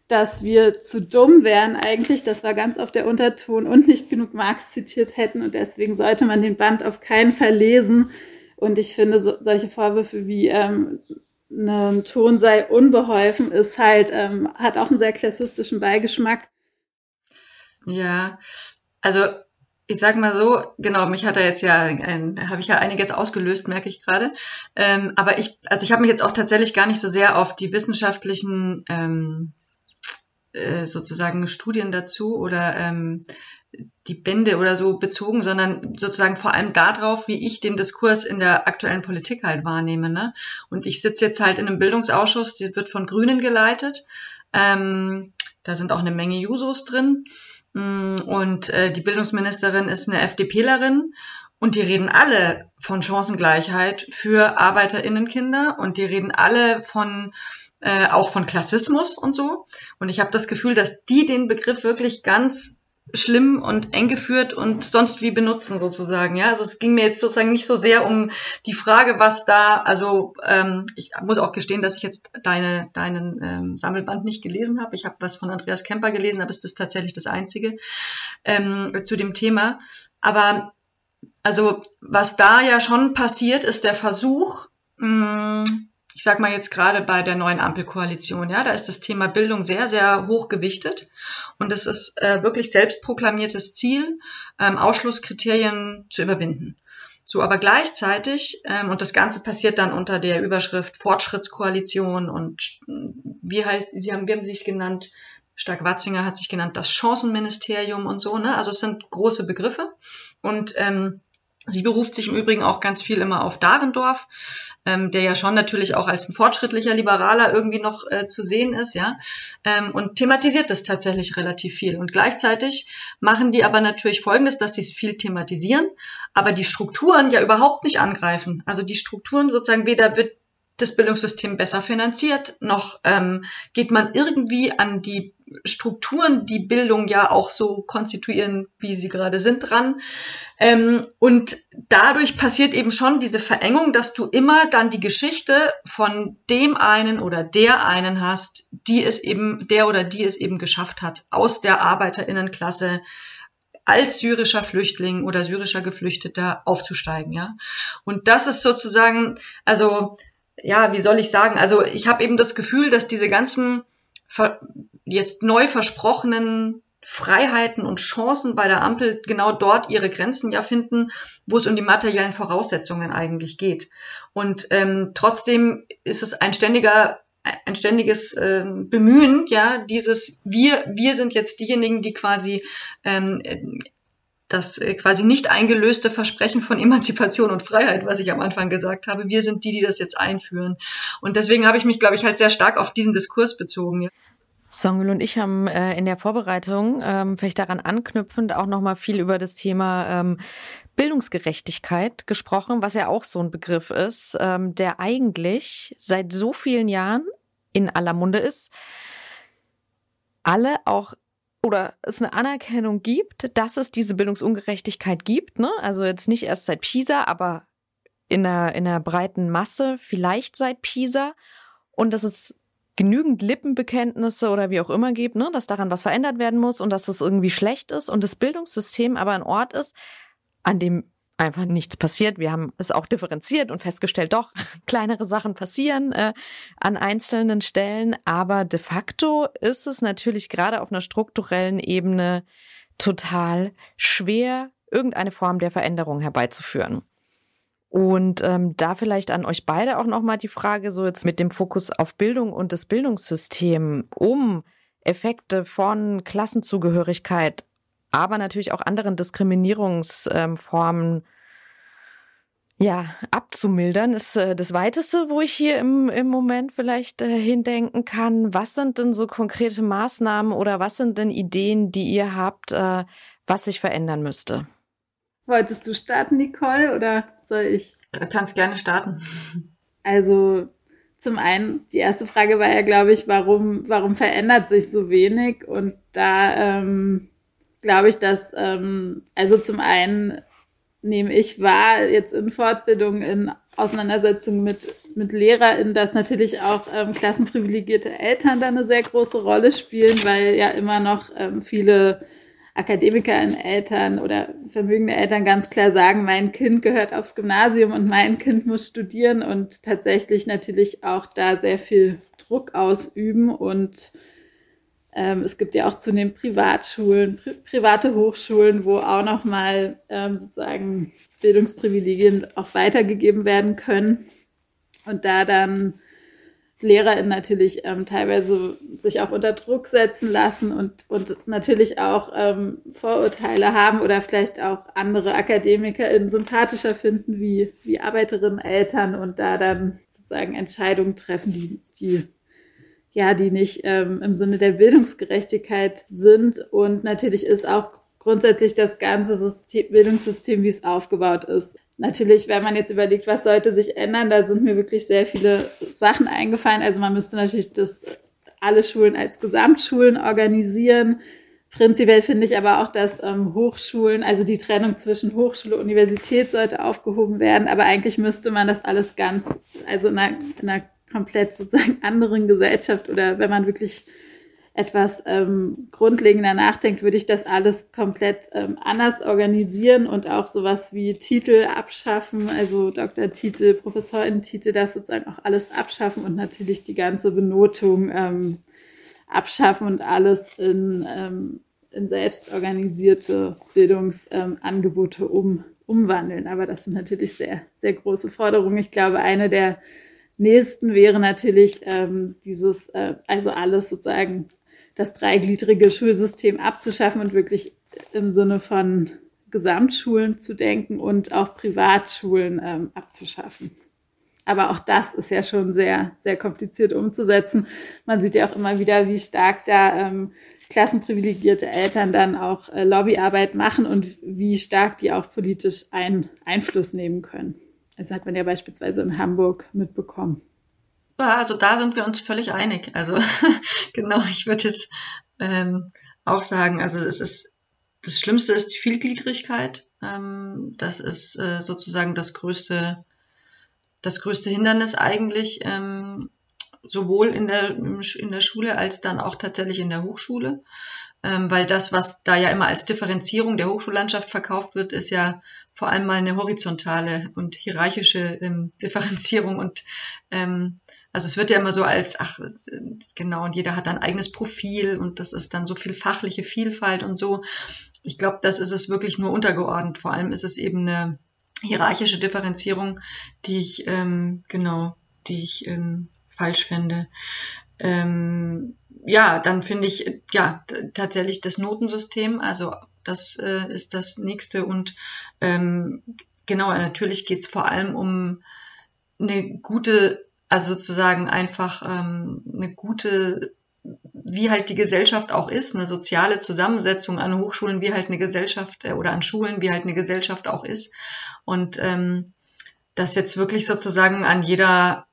dass wir zu dumm wären eigentlich. Das war ganz oft der Unterton und nicht genug Marx zitiert hätten und deswegen sollte man den Band auf keinen Fall lesen. Und ich finde, so, solche Vorwürfe wie ähm, ein Ton sei unbeholfen ist halt, ähm, hat auch einen sehr klassistischen Beigeschmack. Ja, also ich sag mal so, genau, mich hat er jetzt ja, habe ich ja einiges ausgelöst, merke ich gerade. Ähm, aber ich, also ich habe mich jetzt auch tatsächlich gar nicht so sehr auf die wissenschaftlichen ähm, äh, sozusagen Studien dazu oder ähm, die Bände oder so bezogen, sondern sozusagen vor allem darauf, wie ich den Diskurs in der aktuellen Politik halt wahrnehme. Ne? Und ich sitze jetzt halt in einem Bildungsausschuss, der wird von Grünen geleitet. Ähm, da sind auch eine Menge Jusos drin. Mm, und äh, die Bildungsministerin ist eine FDPlerin. Und die reden alle von Chancengleichheit für ArbeiterInnenkinder und die reden alle von äh, auch von Klassismus und so. Und ich habe das Gefühl, dass die den Begriff wirklich ganz schlimm und eng geführt und sonst wie benutzen sozusagen. Ja, also es ging mir jetzt sozusagen nicht so sehr um die Frage, was da, also ähm, ich muss auch gestehen, dass ich jetzt deine, deinen ähm, Sammelband nicht gelesen habe. Ich habe was von Andreas Kemper gelesen, aber es ist tatsächlich das Einzige ähm, zu dem Thema. Aber also was da ja schon passiert, ist der Versuch, mh, ich sag mal jetzt gerade bei der neuen Ampelkoalition, ja, da ist das Thema Bildung sehr, sehr hoch gewichtet und es ist äh, wirklich selbstproklamiertes Ziel, ähm, Ausschlusskriterien zu überwinden. So, aber gleichzeitig, ähm, und das Ganze passiert dann unter der Überschrift Fortschrittskoalition und wie heißt, sie haben, wie haben sie sich genannt? Stark-Watzinger hat sich genannt das Chancenministerium und so, ne? Also es sind große Begriffe und ähm, Sie beruft sich im Übrigen auch ganz viel immer auf Dahrendorf, ähm, der ja schon natürlich auch als ein fortschrittlicher Liberaler irgendwie noch äh, zu sehen ist, ja, ähm, und thematisiert das tatsächlich relativ viel. Und gleichzeitig machen die aber natürlich Folgendes, dass sie es viel thematisieren, aber die Strukturen ja überhaupt nicht angreifen. Also die Strukturen sozusagen weder wird das Bildungssystem besser finanziert, noch ähm, geht man irgendwie an die Strukturen, die Bildung ja auch so konstituieren, wie sie gerade sind, dran. Ähm, und dadurch passiert eben schon diese Verengung, dass du immer dann die Geschichte von dem einen oder der einen hast, die es eben, der oder die es eben geschafft hat, aus der Arbeiterinnenklasse als syrischer Flüchtling oder syrischer Geflüchteter aufzusteigen, ja. Und das ist sozusagen, also, ja, wie soll ich sagen? Also, ich habe eben das Gefühl, dass diese ganzen jetzt neu versprochenen Freiheiten und Chancen bei der Ampel genau dort ihre Grenzen ja finden, wo es um die materiellen Voraussetzungen eigentlich geht. Und ähm, trotzdem ist es ein ständiger ein ständiges ähm, Bemühen, ja, dieses wir wir sind jetzt diejenigen, die quasi ähm, das äh, quasi nicht eingelöste Versprechen von Emanzipation und Freiheit, was ich am Anfang gesagt habe. Wir sind die, die das jetzt einführen. Und deswegen habe ich mich, glaube ich, halt sehr stark auf diesen Diskurs bezogen. Ja. Songül und ich haben äh, in der Vorbereitung ähm, vielleicht daran anknüpfend auch noch mal viel über das Thema ähm, Bildungsgerechtigkeit gesprochen, was ja auch so ein Begriff ist, ähm, der eigentlich seit so vielen Jahren in aller Munde ist. Alle auch oder es eine Anerkennung gibt, dass es diese Bildungsungerechtigkeit gibt. Ne? Also jetzt nicht erst seit Pisa, aber in der, in der breiten Masse, vielleicht seit Pisa. Und dass es genügend Lippenbekenntnisse oder wie auch immer gibt, ne? dass daran was verändert werden muss und dass es irgendwie schlecht ist und das Bildungssystem aber ein Ort ist, an dem einfach nichts passiert. Wir haben es auch differenziert und festgestellt, doch, kleinere Sachen passieren äh, an einzelnen Stellen, aber de facto ist es natürlich gerade auf einer strukturellen Ebene total schwer, irgendeine Form der Veränderung herbeizuführen. Und ähm, da vielleicht an euch beide auch nochmal die Frage, so jetzt mit dem Fokus auf Bildung und das Bildungssystem, um Effekte von Klassenzugehörigkeit aber natürlich auch anderen Diskriminierungsformen ja, abzumildern, ist äh, das Weiteste, wo ich hier im, im Moment vielleicht äh, hindenken kann. Was sind denn so konkrete Maßnahmen oder was sind denn Ideen, die ihr habt, äh, was sich verändern müsste? Wolltest du starten, Nicole, oder soll ich? Kannst gerne starten. Also zum einen, die erste Frage war ja, glaube ich, warum, warum verändert sich so wenig? Und da ähm, glaube ich, dass, ähm, also zum einen nehme ich wahr, jetzt in Fortbildung, in Auseinandersetzung mit, mit LehrerInnen, dass natürlich auch ähm, klassenprivilegierte Eltern da eine sehr große Rolle spielen, weil ja immer noch ähm, viele Akademiker in Eltern oder vermögende Eltern ganz klar sagen, mein Kind gehört aufs Gymnasium und mein Kind muss studieren und tatsächlich natürlich auch da sehr viel Druck ausüben und ähm, es gibt ja auch zunehmend Privatschulen, pri private Hochschulen, wo auch nochmal ähm, sozusagen Bildungsprivilegien auch weitergegeben werden können. Und da dann LehrerInnen natürlich ähm, teilweise sich auch unter Druck setzen lassen und, und natürlich auch ähm, Vorurteile haben oder vielleicht auch andere AkademikerInnen sympathischer finden wie, wie Arbeiterinnen, Eltern und da dann sozusagen Entscheidungen treffen, die, die ja, die nicht ähm, im Sinne der Bildungsgerechtigkeit sind. Und natürlich ist auch grundsätzlich das ganze System, Bildungssystem, wie es aufgebaut ist. Natürlich, wenn man jetzt überlegt, was sollte sich ändern, da sind mir wirklich sehr viele Sachen eingefallen. Also man müsste natürlich das alle Schulen als Gesamtschulen organisieren. Prinzipiell finde ich aber auch, dass ähm, Hochschulen, also die Trennung zwischen Hochschule und Universität sollte aufgehoben werden. Aber eigentlich müsste man das alles ganz, also in einer, in einer komplett sozusagen anderen Gesellschaft oder wenn man wirklich etwas ähm, grundlegender nachdenkt, würde ich das alles komplett ähm, anders organisieren und auch sowas wie Titel abschaffen, also Doktortitel, Professorentitel, das sozusagen auch alles abschaffen und natürlich die ganze Benotung ähm, abschaffen und alles in, ähm, in selbstorganisierte Bildungsangebote ähm, um, umwandeln. Aber das sind natürlich sehr, sehr große Forderungen. Ich glaube, eine der nächsten wäre natürlich ähm, dieses, äh, also alles sozusagen das dreigliedrige Schulsystem abzuschaffen und wirklich im Sinne von Gesamtschulen zu denken und auch Privatschulen ähm, abzuschaffen. Aber auch das ist ja schon sehr, sehr kompliziert umzusetzen. Man sieht ja auch immer wieder, wie stark da ähm, klassenprivilegierte Eltern dann auch äh, Lobbyarbeit machen und wie stark die auch politisch ein, Einfluss nehmen können. Das hat man ja beispielsweise in Hamburg mitbekommen. Ja, also da sind wir uns völlig einig. Also genau, ich würde jetzt ähm, auch sagen, also es ist das Schlimmste ist die Vielgliedrigkeit. Ähm, das ist äh, sozusagen das größte, das größte Hindernis eigentlich, ähm, sowohl in der, in der Schule als dann auch tatsächlich in der Hochschule ähm, weil das, was da ja immer als Differenzierung der Hochschullandschaft verkauft wird, ist ja vor allem mal eine horizontale und hierarchische ähm, Differenzierung und ähm, also es wird ja immer so als, ach, genau, und jeder hat ein eigenes Profil und das ist dann so viel fachliche Vielfalt und so. Ich glaube, das ist es wirklich nur untergeordnet. Vor allem ist es eben eine hierarchische Differenzierung, die ich, ähm, genau, die ich ähm, falsch finde. Ähm, ja, dann finde ich ja tatsächlich das Notensystem, also Das äh, ist das nächste. Und ähm, genau, natürlich geht es vor allem um eine gute, also sozusagen einfach ähm, eine gute wie halt die Gesellschaft auch ist, eine soziale Zusammensetzung an Hochschulen, wie halt eine Gesellschaft äh, oder an Schulen, wie halt eine Gesellschaft auch ist. Und ähm, das jetzt wirklich sozusagen an jeder,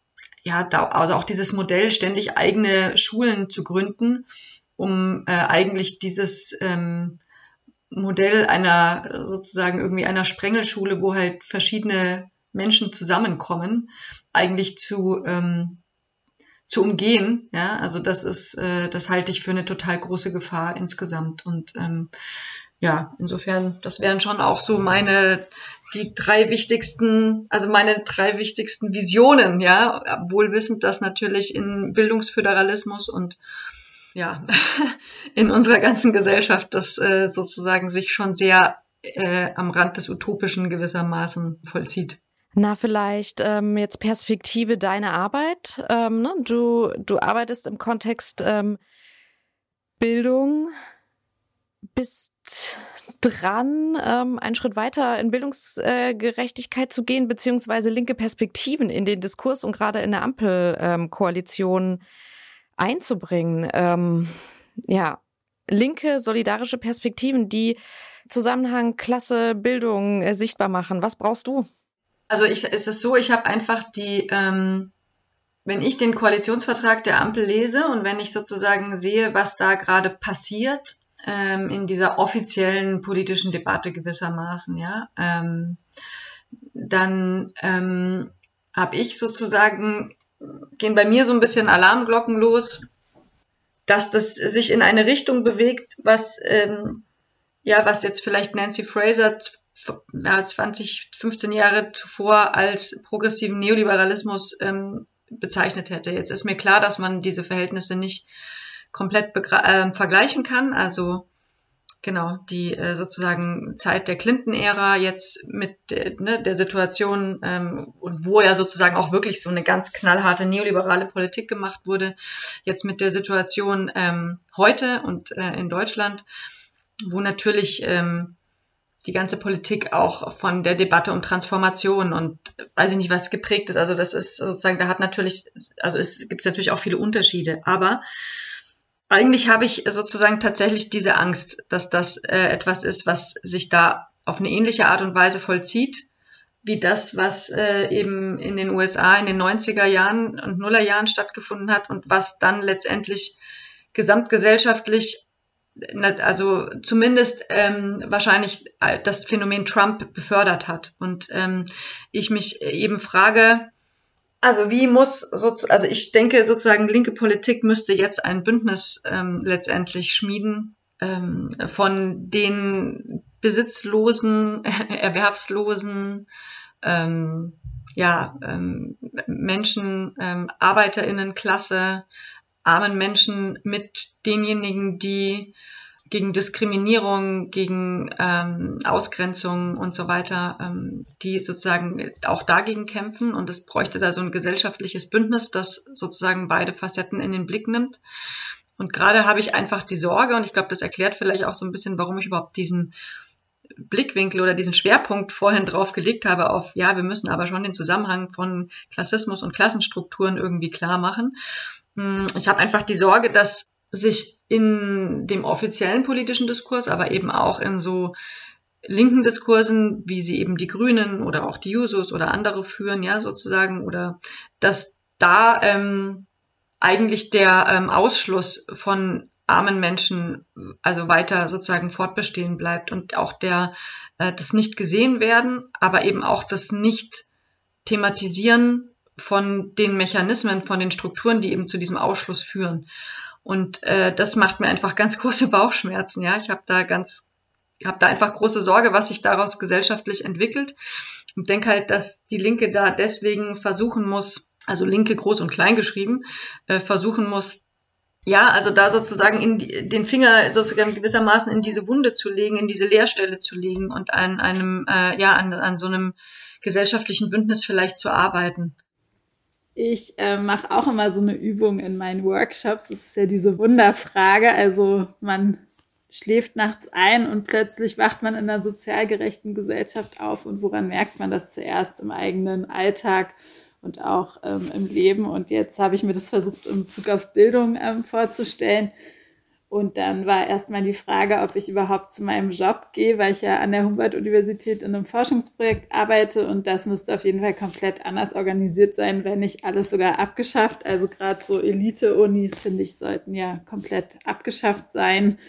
ja, da, also auch dieses Modell, ständig eigene Schulen zu gründen, um äh, eigentlich dieses ähm, Modell einer sozusagen irgendwie einer Sprengelschule, wo halt verschiedene Menschen zusammenkommen, eigentlich zu ähm, zu umgehen. Ja, also das ist, äh, das halte ich für eine total große Gefahr insgesamt. Und ähm, ja, insofern, das wären schon auch so meine die drei wichtigsten, also meine drei wichtigsten Visionen, ja, wohl wissend, dass natürlich in Bildungsföderalismus und ja, in unserer ganzen Gesellschaft das äh, sozusagen sich schon sehr äh, am Rand des Utopischen gewissermaßen vollzieht. Na, vielleicht ähm, jetzt Perspektive deiner Arbeit. Ähm, ne? du, du arbeitest im Kontext ähm, Bildung, bist dran, ähm, einen Schritt weiter in Bildungsgerechtigkeit äh, zu gehen, beziehungsweise linke Perspektiven in den Diskurs und gerade in der Ampelkoalition ähm, einzubringen. Ähm, ja, linke, solidarische Perspektiven, die Zusammenhang, Klasse, Bildung äh, sichtbar machen. Was brauchst du? Also ich, es ist so, ich habe einfach die, ähm, wenn ich den Koalitionsvertrag der Ampel lese und wenn ich sozusagen sehe, was da gerade passiert ähm, in dieser offiziellen politischen Debatte gewissermaßen, ja, ähm, dann ähm, habe ich sozusagen, gehen bei mir so ein bisschen Alarmglocken los, dass das sich in eine Richtung bewegt, was ähm, ja, was jetzt vielleicht Nancy Fraser ja, 20, 15 Jahre zuvor als progressiven Neoliberalismus ähm, bezeichnet hätte. Jetzt ist mir klar, dass man diese Verhältnisse nicht komplett äh, vergleichen kann. Also genau die äh, sozusagen Zeit der Clinton-Ära jetzt mit äh, ne, der Situation ähm, und wo ja sozusagen auch wirklich so eine ganz knallharte neoliberale Politik gemacht wurde, jetzt mit der Situation ähm, heute und äh, in Deutschland, wo natürlich ähm, die ganze Politik auch von der Debatte um Transformation und weiß ich nicht, was geprägt ist. Also das ist sozusagen, da hat natürlich, also es gibt natürlich auch viele Unterschiede, aber eigentlich habe ich sozusagen tatsächlich diese Angst, dass das äh, etwas ist, was sich da auf eine ähnliche Art und Weise vollzieht, wie das, was äh, eben in den USA in den 90er Jahren und Nullerjahren stattgefunden hat und was dann letztendlich gesamtgesellschaftlich also zumindest ähm, wahrscheinlich äh, das Phänomen Trump befördert hat. Und ähm, ich mich eben frage, also wie muss, so, also ich denke sozusagen, linke Politik müsste jetzt ein Bündnis ähm, letztendlich schmieden ähm, von den besitzlosen, erwerbslosen, ähm, ja, ähm, Menschen, ähm, Arbeiterinnenklasse, armen Menschen mit denjenigen, die gegen Diskriminierung, gegen ähm, Ausgrenzung und so weiter, ähm, die sozusagen auch dagegen kämpfen. Und es bräuchte da so ein gesellschaftliches Bündnis, das sozusagen beide Facetten in den Blick nimmt. Und gerade habe ich einfach die Sorge, und ich glaube, das erklärt vielleicht auch so ein bisschen, warum ich überhaupt diesen Blickwinkel oder diesen Schwerpunkt vorhin drauf gelegt habe auf, ja, wir müssen aber schon den Zusammenhang von Klassismus und Klassenstrukturen irgendwie klar machen. Hm, ich habe einfach die Sorge, dass sich in dem offiziellen politischen Diskurs, aber eben auch in so linken Diskursen, wie sie eben die Grünen oder auch die Jusos oder andere führen, ja, sozusagen, oder dass da ähm, eigentlich der ähm, Ausschluss von armen Menschen also weiter sozusagen fortbestehen bleibt und auch der äh, das nicht gesehen werden, aber eben auch das nicht thematisieren von den Mechanismen, von den Strukturen, die eben zu diesem Ausschluss führen. Und äh, das macht mir einfach ganz große Bauchschmerzen. Ja, ich habe da ganz, habe da einfach große Sorge, was sich daraus gesellschaftlich entwickelt. Und denke halt, dass die Linke da deswegen versuchen muss, also Linke groß und klein geschrieben, äh, versuchen muss, ja, also da sozusagen in die, den Finger sozusagen gewissermaßen in diese Wunde zu legen, in diese Leerstelle zu legen und an einem, äh, ja, an, an so einem gesellschaftlichen Bündnis vielleicht zu arbeiten. Ich äh, mache auch immer so eine Übung in meinen Workshops. Das ist ja diese Wunderfrage. Also man schläft nachts ein und plötzlich wacht man in einer sozial gerechten Gesellschaft auf und woran merkt man das zuerst im eigenen Alltag und auch ähm, im Leben. Und jetzt habe ich mir das versucht, im Bezug auf Bildung ähm, vorzustellen. Und dann war erstmal die Frage, ob ich überhaupt zu meinem Job gehe, weil ich ja an der Humboldt-Universität in einem Forschungsprojekt arbeite und das müsste auf jeden Fall komplett anders organisiert sein, wenn nicht alles sogar abgeschafft. Also gerade so Elite-Unis, finde ich, sollten ja komplett abgeschafft sein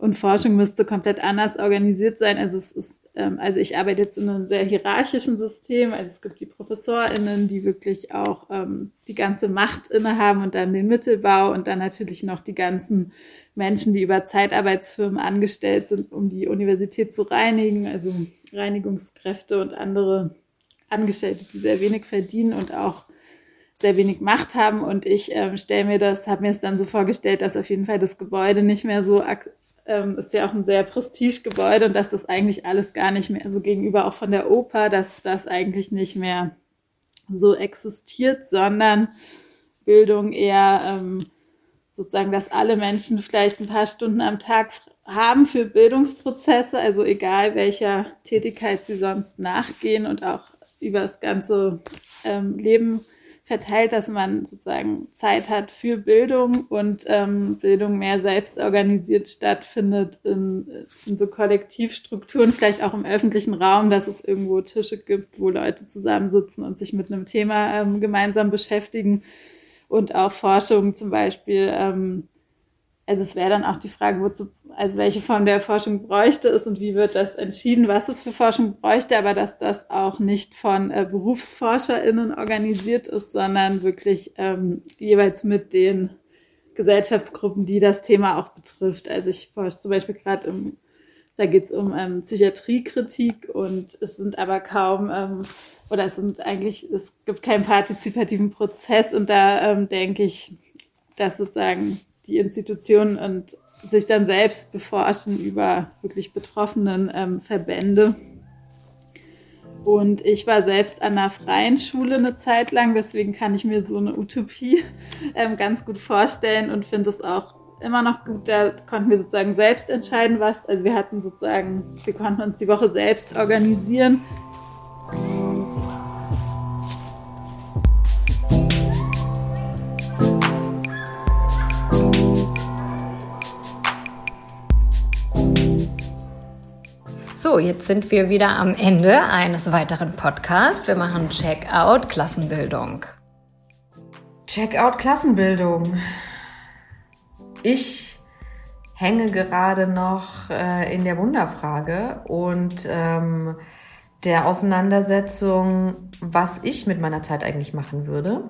und Forschung müsste komplett anders organisiert sein. Also es ist, ähm, also ich arbeite jetzt in einem sehr hierarchischen System. Also es gibt die ProfessorInnen, die wirklich auch ähm, die ganze Macht innehaben und dann den Mittelbau und dann natürlich noch die ganzen Menschen, die über Zeitarbeitsfirmen angestellt sind, um die Universität zu reinigen, also Reinigungskräfte und andere Angestellte, die sehr wenig verdienen und auch sehr wenig Macht haben. Und ich ähm, stelle mir das, habe mir es dann so vorgestellt, dass auf jeden Fall das Gebäude nicht mehr so ähm, ist ja auch ein sehr Prestigegebäude und dass das eigentlich alles gar nicht mehr so gegenüber auch von der Oper, dass das eigentlich nicht mehr so existiert, sondern Bildung eher ähm, sozusagen, dass alle Menschen vielleicht ein paar Stunden am Tag haben für Bildungsprozesse, also egal welcher Tätigkeit sie sonst nachgehen und auch über das ganze ähm, Leben verteilt, dass man sozusagen Zeit hat für Bildung und ähm, Bildung mehr selbst organisiert stattfindet in, in so Kollektivstrukturen, vielleicht auch im öffentlichen Raum, dass es irgendwo Tische gibt, wo Leute zusammensitzen und sich mit einem Thema ähm, gemeinsam beschäftigen und auch Forschung zum Beispiel ähm, also es wäre dann auch die Frage, wozu, also welche Form der Forschung bräuchte es und wie wird das entschieden, was es für Forschung bräuchte, aber dass das auch nicht von äh, BerufsforscherInnen organisiert ist, sondern wirklich ähm, jeweils mit den Gesellschaftsgruppen, die das Thema auch betrifft. Also ich forsche zum Beispiel gerade im, da geht es um ähm, Psychiatriekritik und es sind aber kaum ähm, oder es sind eigentlich, es gibt keinen partizipativen Prozess und da ähm, denke ich, dass sozusagen die Institutionen und sich dann selbst beforschen über wirklich betroffenen ähm, Verbände. Und ich war selbst an einer freien Schule eine Zeit lang, deswegen kann ich mir so eine Utopie ähm, ganz gut vorstellen und finde es auch immer noch gut. Da konnten wir sozusagen selbst entscheiden, was. Also wir hatten sozusagen, wir konnten uns die Woche selbst organisieren. So, jetzt sind wir wieder am Ende eines weiteren Podcasts. Wir machen Checkout Klassenbildung. Checkout Klassenbildung. Ich hänge gerade noch äh, in der Wunderfrage und ähm, der Auseinandersetzung, was ich mit meiner Zeit eigentlich machen würde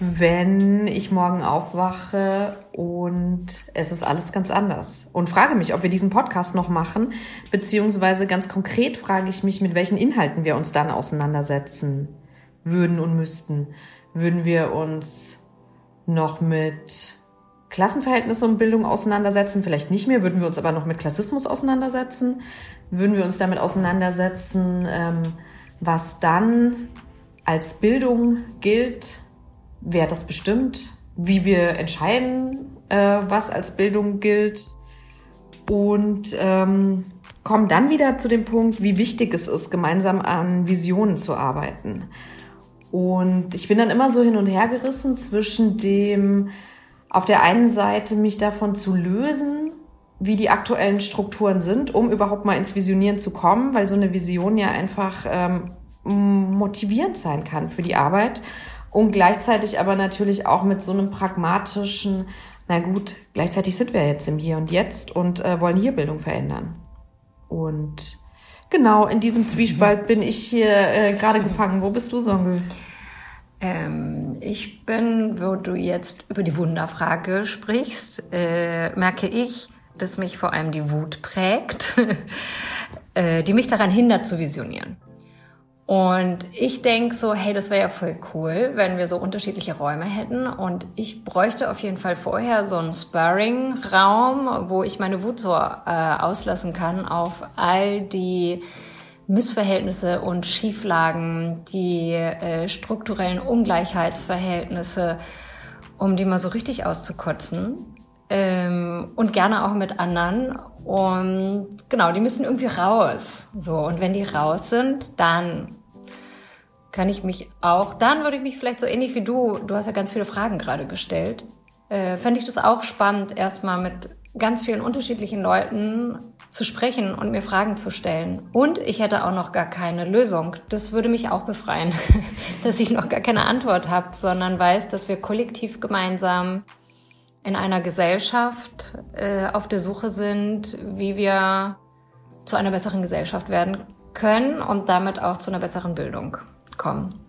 wenn ich morgen aufwache und es ist alles ganz anders. Und frage mich, ob wir diesen Podcast noch machen, beziehungsweise ganz konkret frage ich mich, mit welchen Inhalten wir uns dann auseinandersetzen würden und müssten. Würden wir uns noch mit Klassenverhältnisse und Bildung auseinandersetzen? Vielleicht nicht mehr. Würden wir uns aber noch mit Klassismus auseinandersetzen? Würden wir uns damit auseinandersetzen, ähm, was dann als Bildung gilt? Wer das bestimmt, wie wir entscheiden, äh, was als Bildung gilt und ähm, kommen dann wieder zu dem Punkt, wie wichtig es ist, gemeinsam an Visionen zu arbeiten. Und ich bin dann immer so hin und her gerissen zwischen dem, auf der einen Seite mich davon zu lösen, wie die aktuellen Strukturen sind, um überhaupt mal ins Visionieren zu kommen, weil so eine Vision ja einfach ähm, motivierend sein kann für die Arbeit und gleichzeitig aber natürlich auch mit so einem pragmatischen, na gut, gleichzeitig sind wir jetzt im Hier und Jetzt und äh, wollen hier Bildung verändern. Und genau in diesem Zwiespalt bin ich hier äh, gerade gefangen. Wo bist du, Songül? Ähm, ich bin, wo du jetzt über die Wunderfrage sprichst, äh, merke ich, dass mich vor allem die Wut prägt, äh, die mich daran hindert zu visionieren. Und ich denke so, hey, das wäre ja voll cool, wenn wir so unterschiedliche Räume hätten. Und ich bräuchte auf jeden Fall vorher so einen Sparring-Raum, wo ich meine Wut so äh, auslassen kann auf all die Missverhältnisse und Schieflagen, die äh, strukturellen Ungleichheitsverhältnisse, um die mal so richtig auszukotzen. Ähm, und gerne auch mit anderen Und genau, die müssen irgendwie raus. So, und wenn die raus sind, dann kann ich mich auch, dann würde ich mich vielleicht so ähnlich wie du, du hast ja ganz viele Fragen gerade gestellt, äh, fände ich das auch spannend, erstmal mit ganz vielen unterschiedlichen Leuten zu sprechen und mir Fragen zu stellen. Und ich hätte auch noch gar keine Lösung. Das würde mich auch befreien, dass ich noch gar keine Antwort habe, sondern weiß, dass wir kollektiv gemeinsam in einer Gesellschaft äh, auf der Suche sind, wie wir zu einer besseren Gesellschaft werden können und damit auch zu einer besseren Bildung kommen.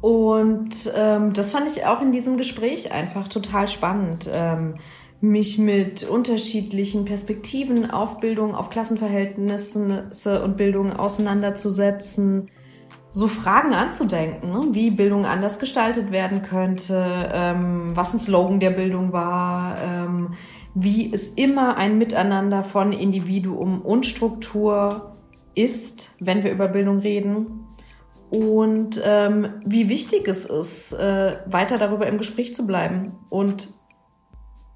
Und ähm, das fand ich auch in diesem Gespräch einfach total spannend, ähm, mich mit unterschiedlichen Perspektiven auf Bildung, auf Klassenverhältnisse und Bildung auseinanderzusetzen, so Fragen anzudenken, ne? wie Bildung anders gestaltet werden könnte, ähm, was ein Slogan der Bildung war, ähm, wie es immer ein Miteinander von Individuum und Struktur ist, wenn wir über Bildung reden und ähm, wie wichtig es ist, äh, weiter darüber im Gespräch zu bleiben und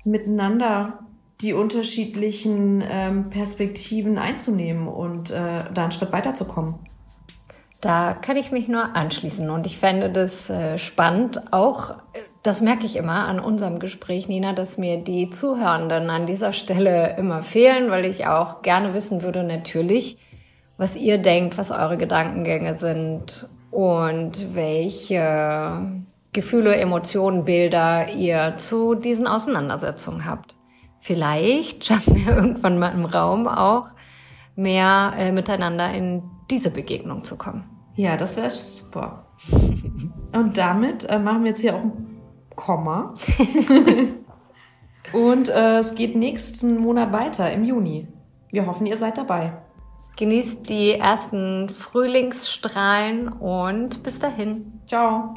miteinander die unterschiedlichen ähm, Perspektiven einzunehmen und äh, da einen Schritt weiterzukommen. Da kann ich mich nur anschließen und ich fände das äh, spannend. Auch, äh, das merke ich immer an unserem Gespräch, Nina, dass mir die Zuhörenden an dieser Stelle immer fehlen, weil ich auch gerne wissen würde, natürlich, was ihr denkt, was eure Gedankengänge sind und welche Gefühle, Emotionen, Bilder ihr zu diesen Auseinandersetzungen habt. Vielleicht schaffen wir irgendwann mal im Raum auch mehr äh, miteinander in diese Begegnung zu kommen. Ja, das wäre super. Und damit äh, machen wir jetzt hier auch ein Komma. Und äh, es geht nächsten Monat weiter im Juni. Wir hoffen, ihr seid dabei. Genießt die ersten Frühlingsstrahlen und bis dahin. Ciao.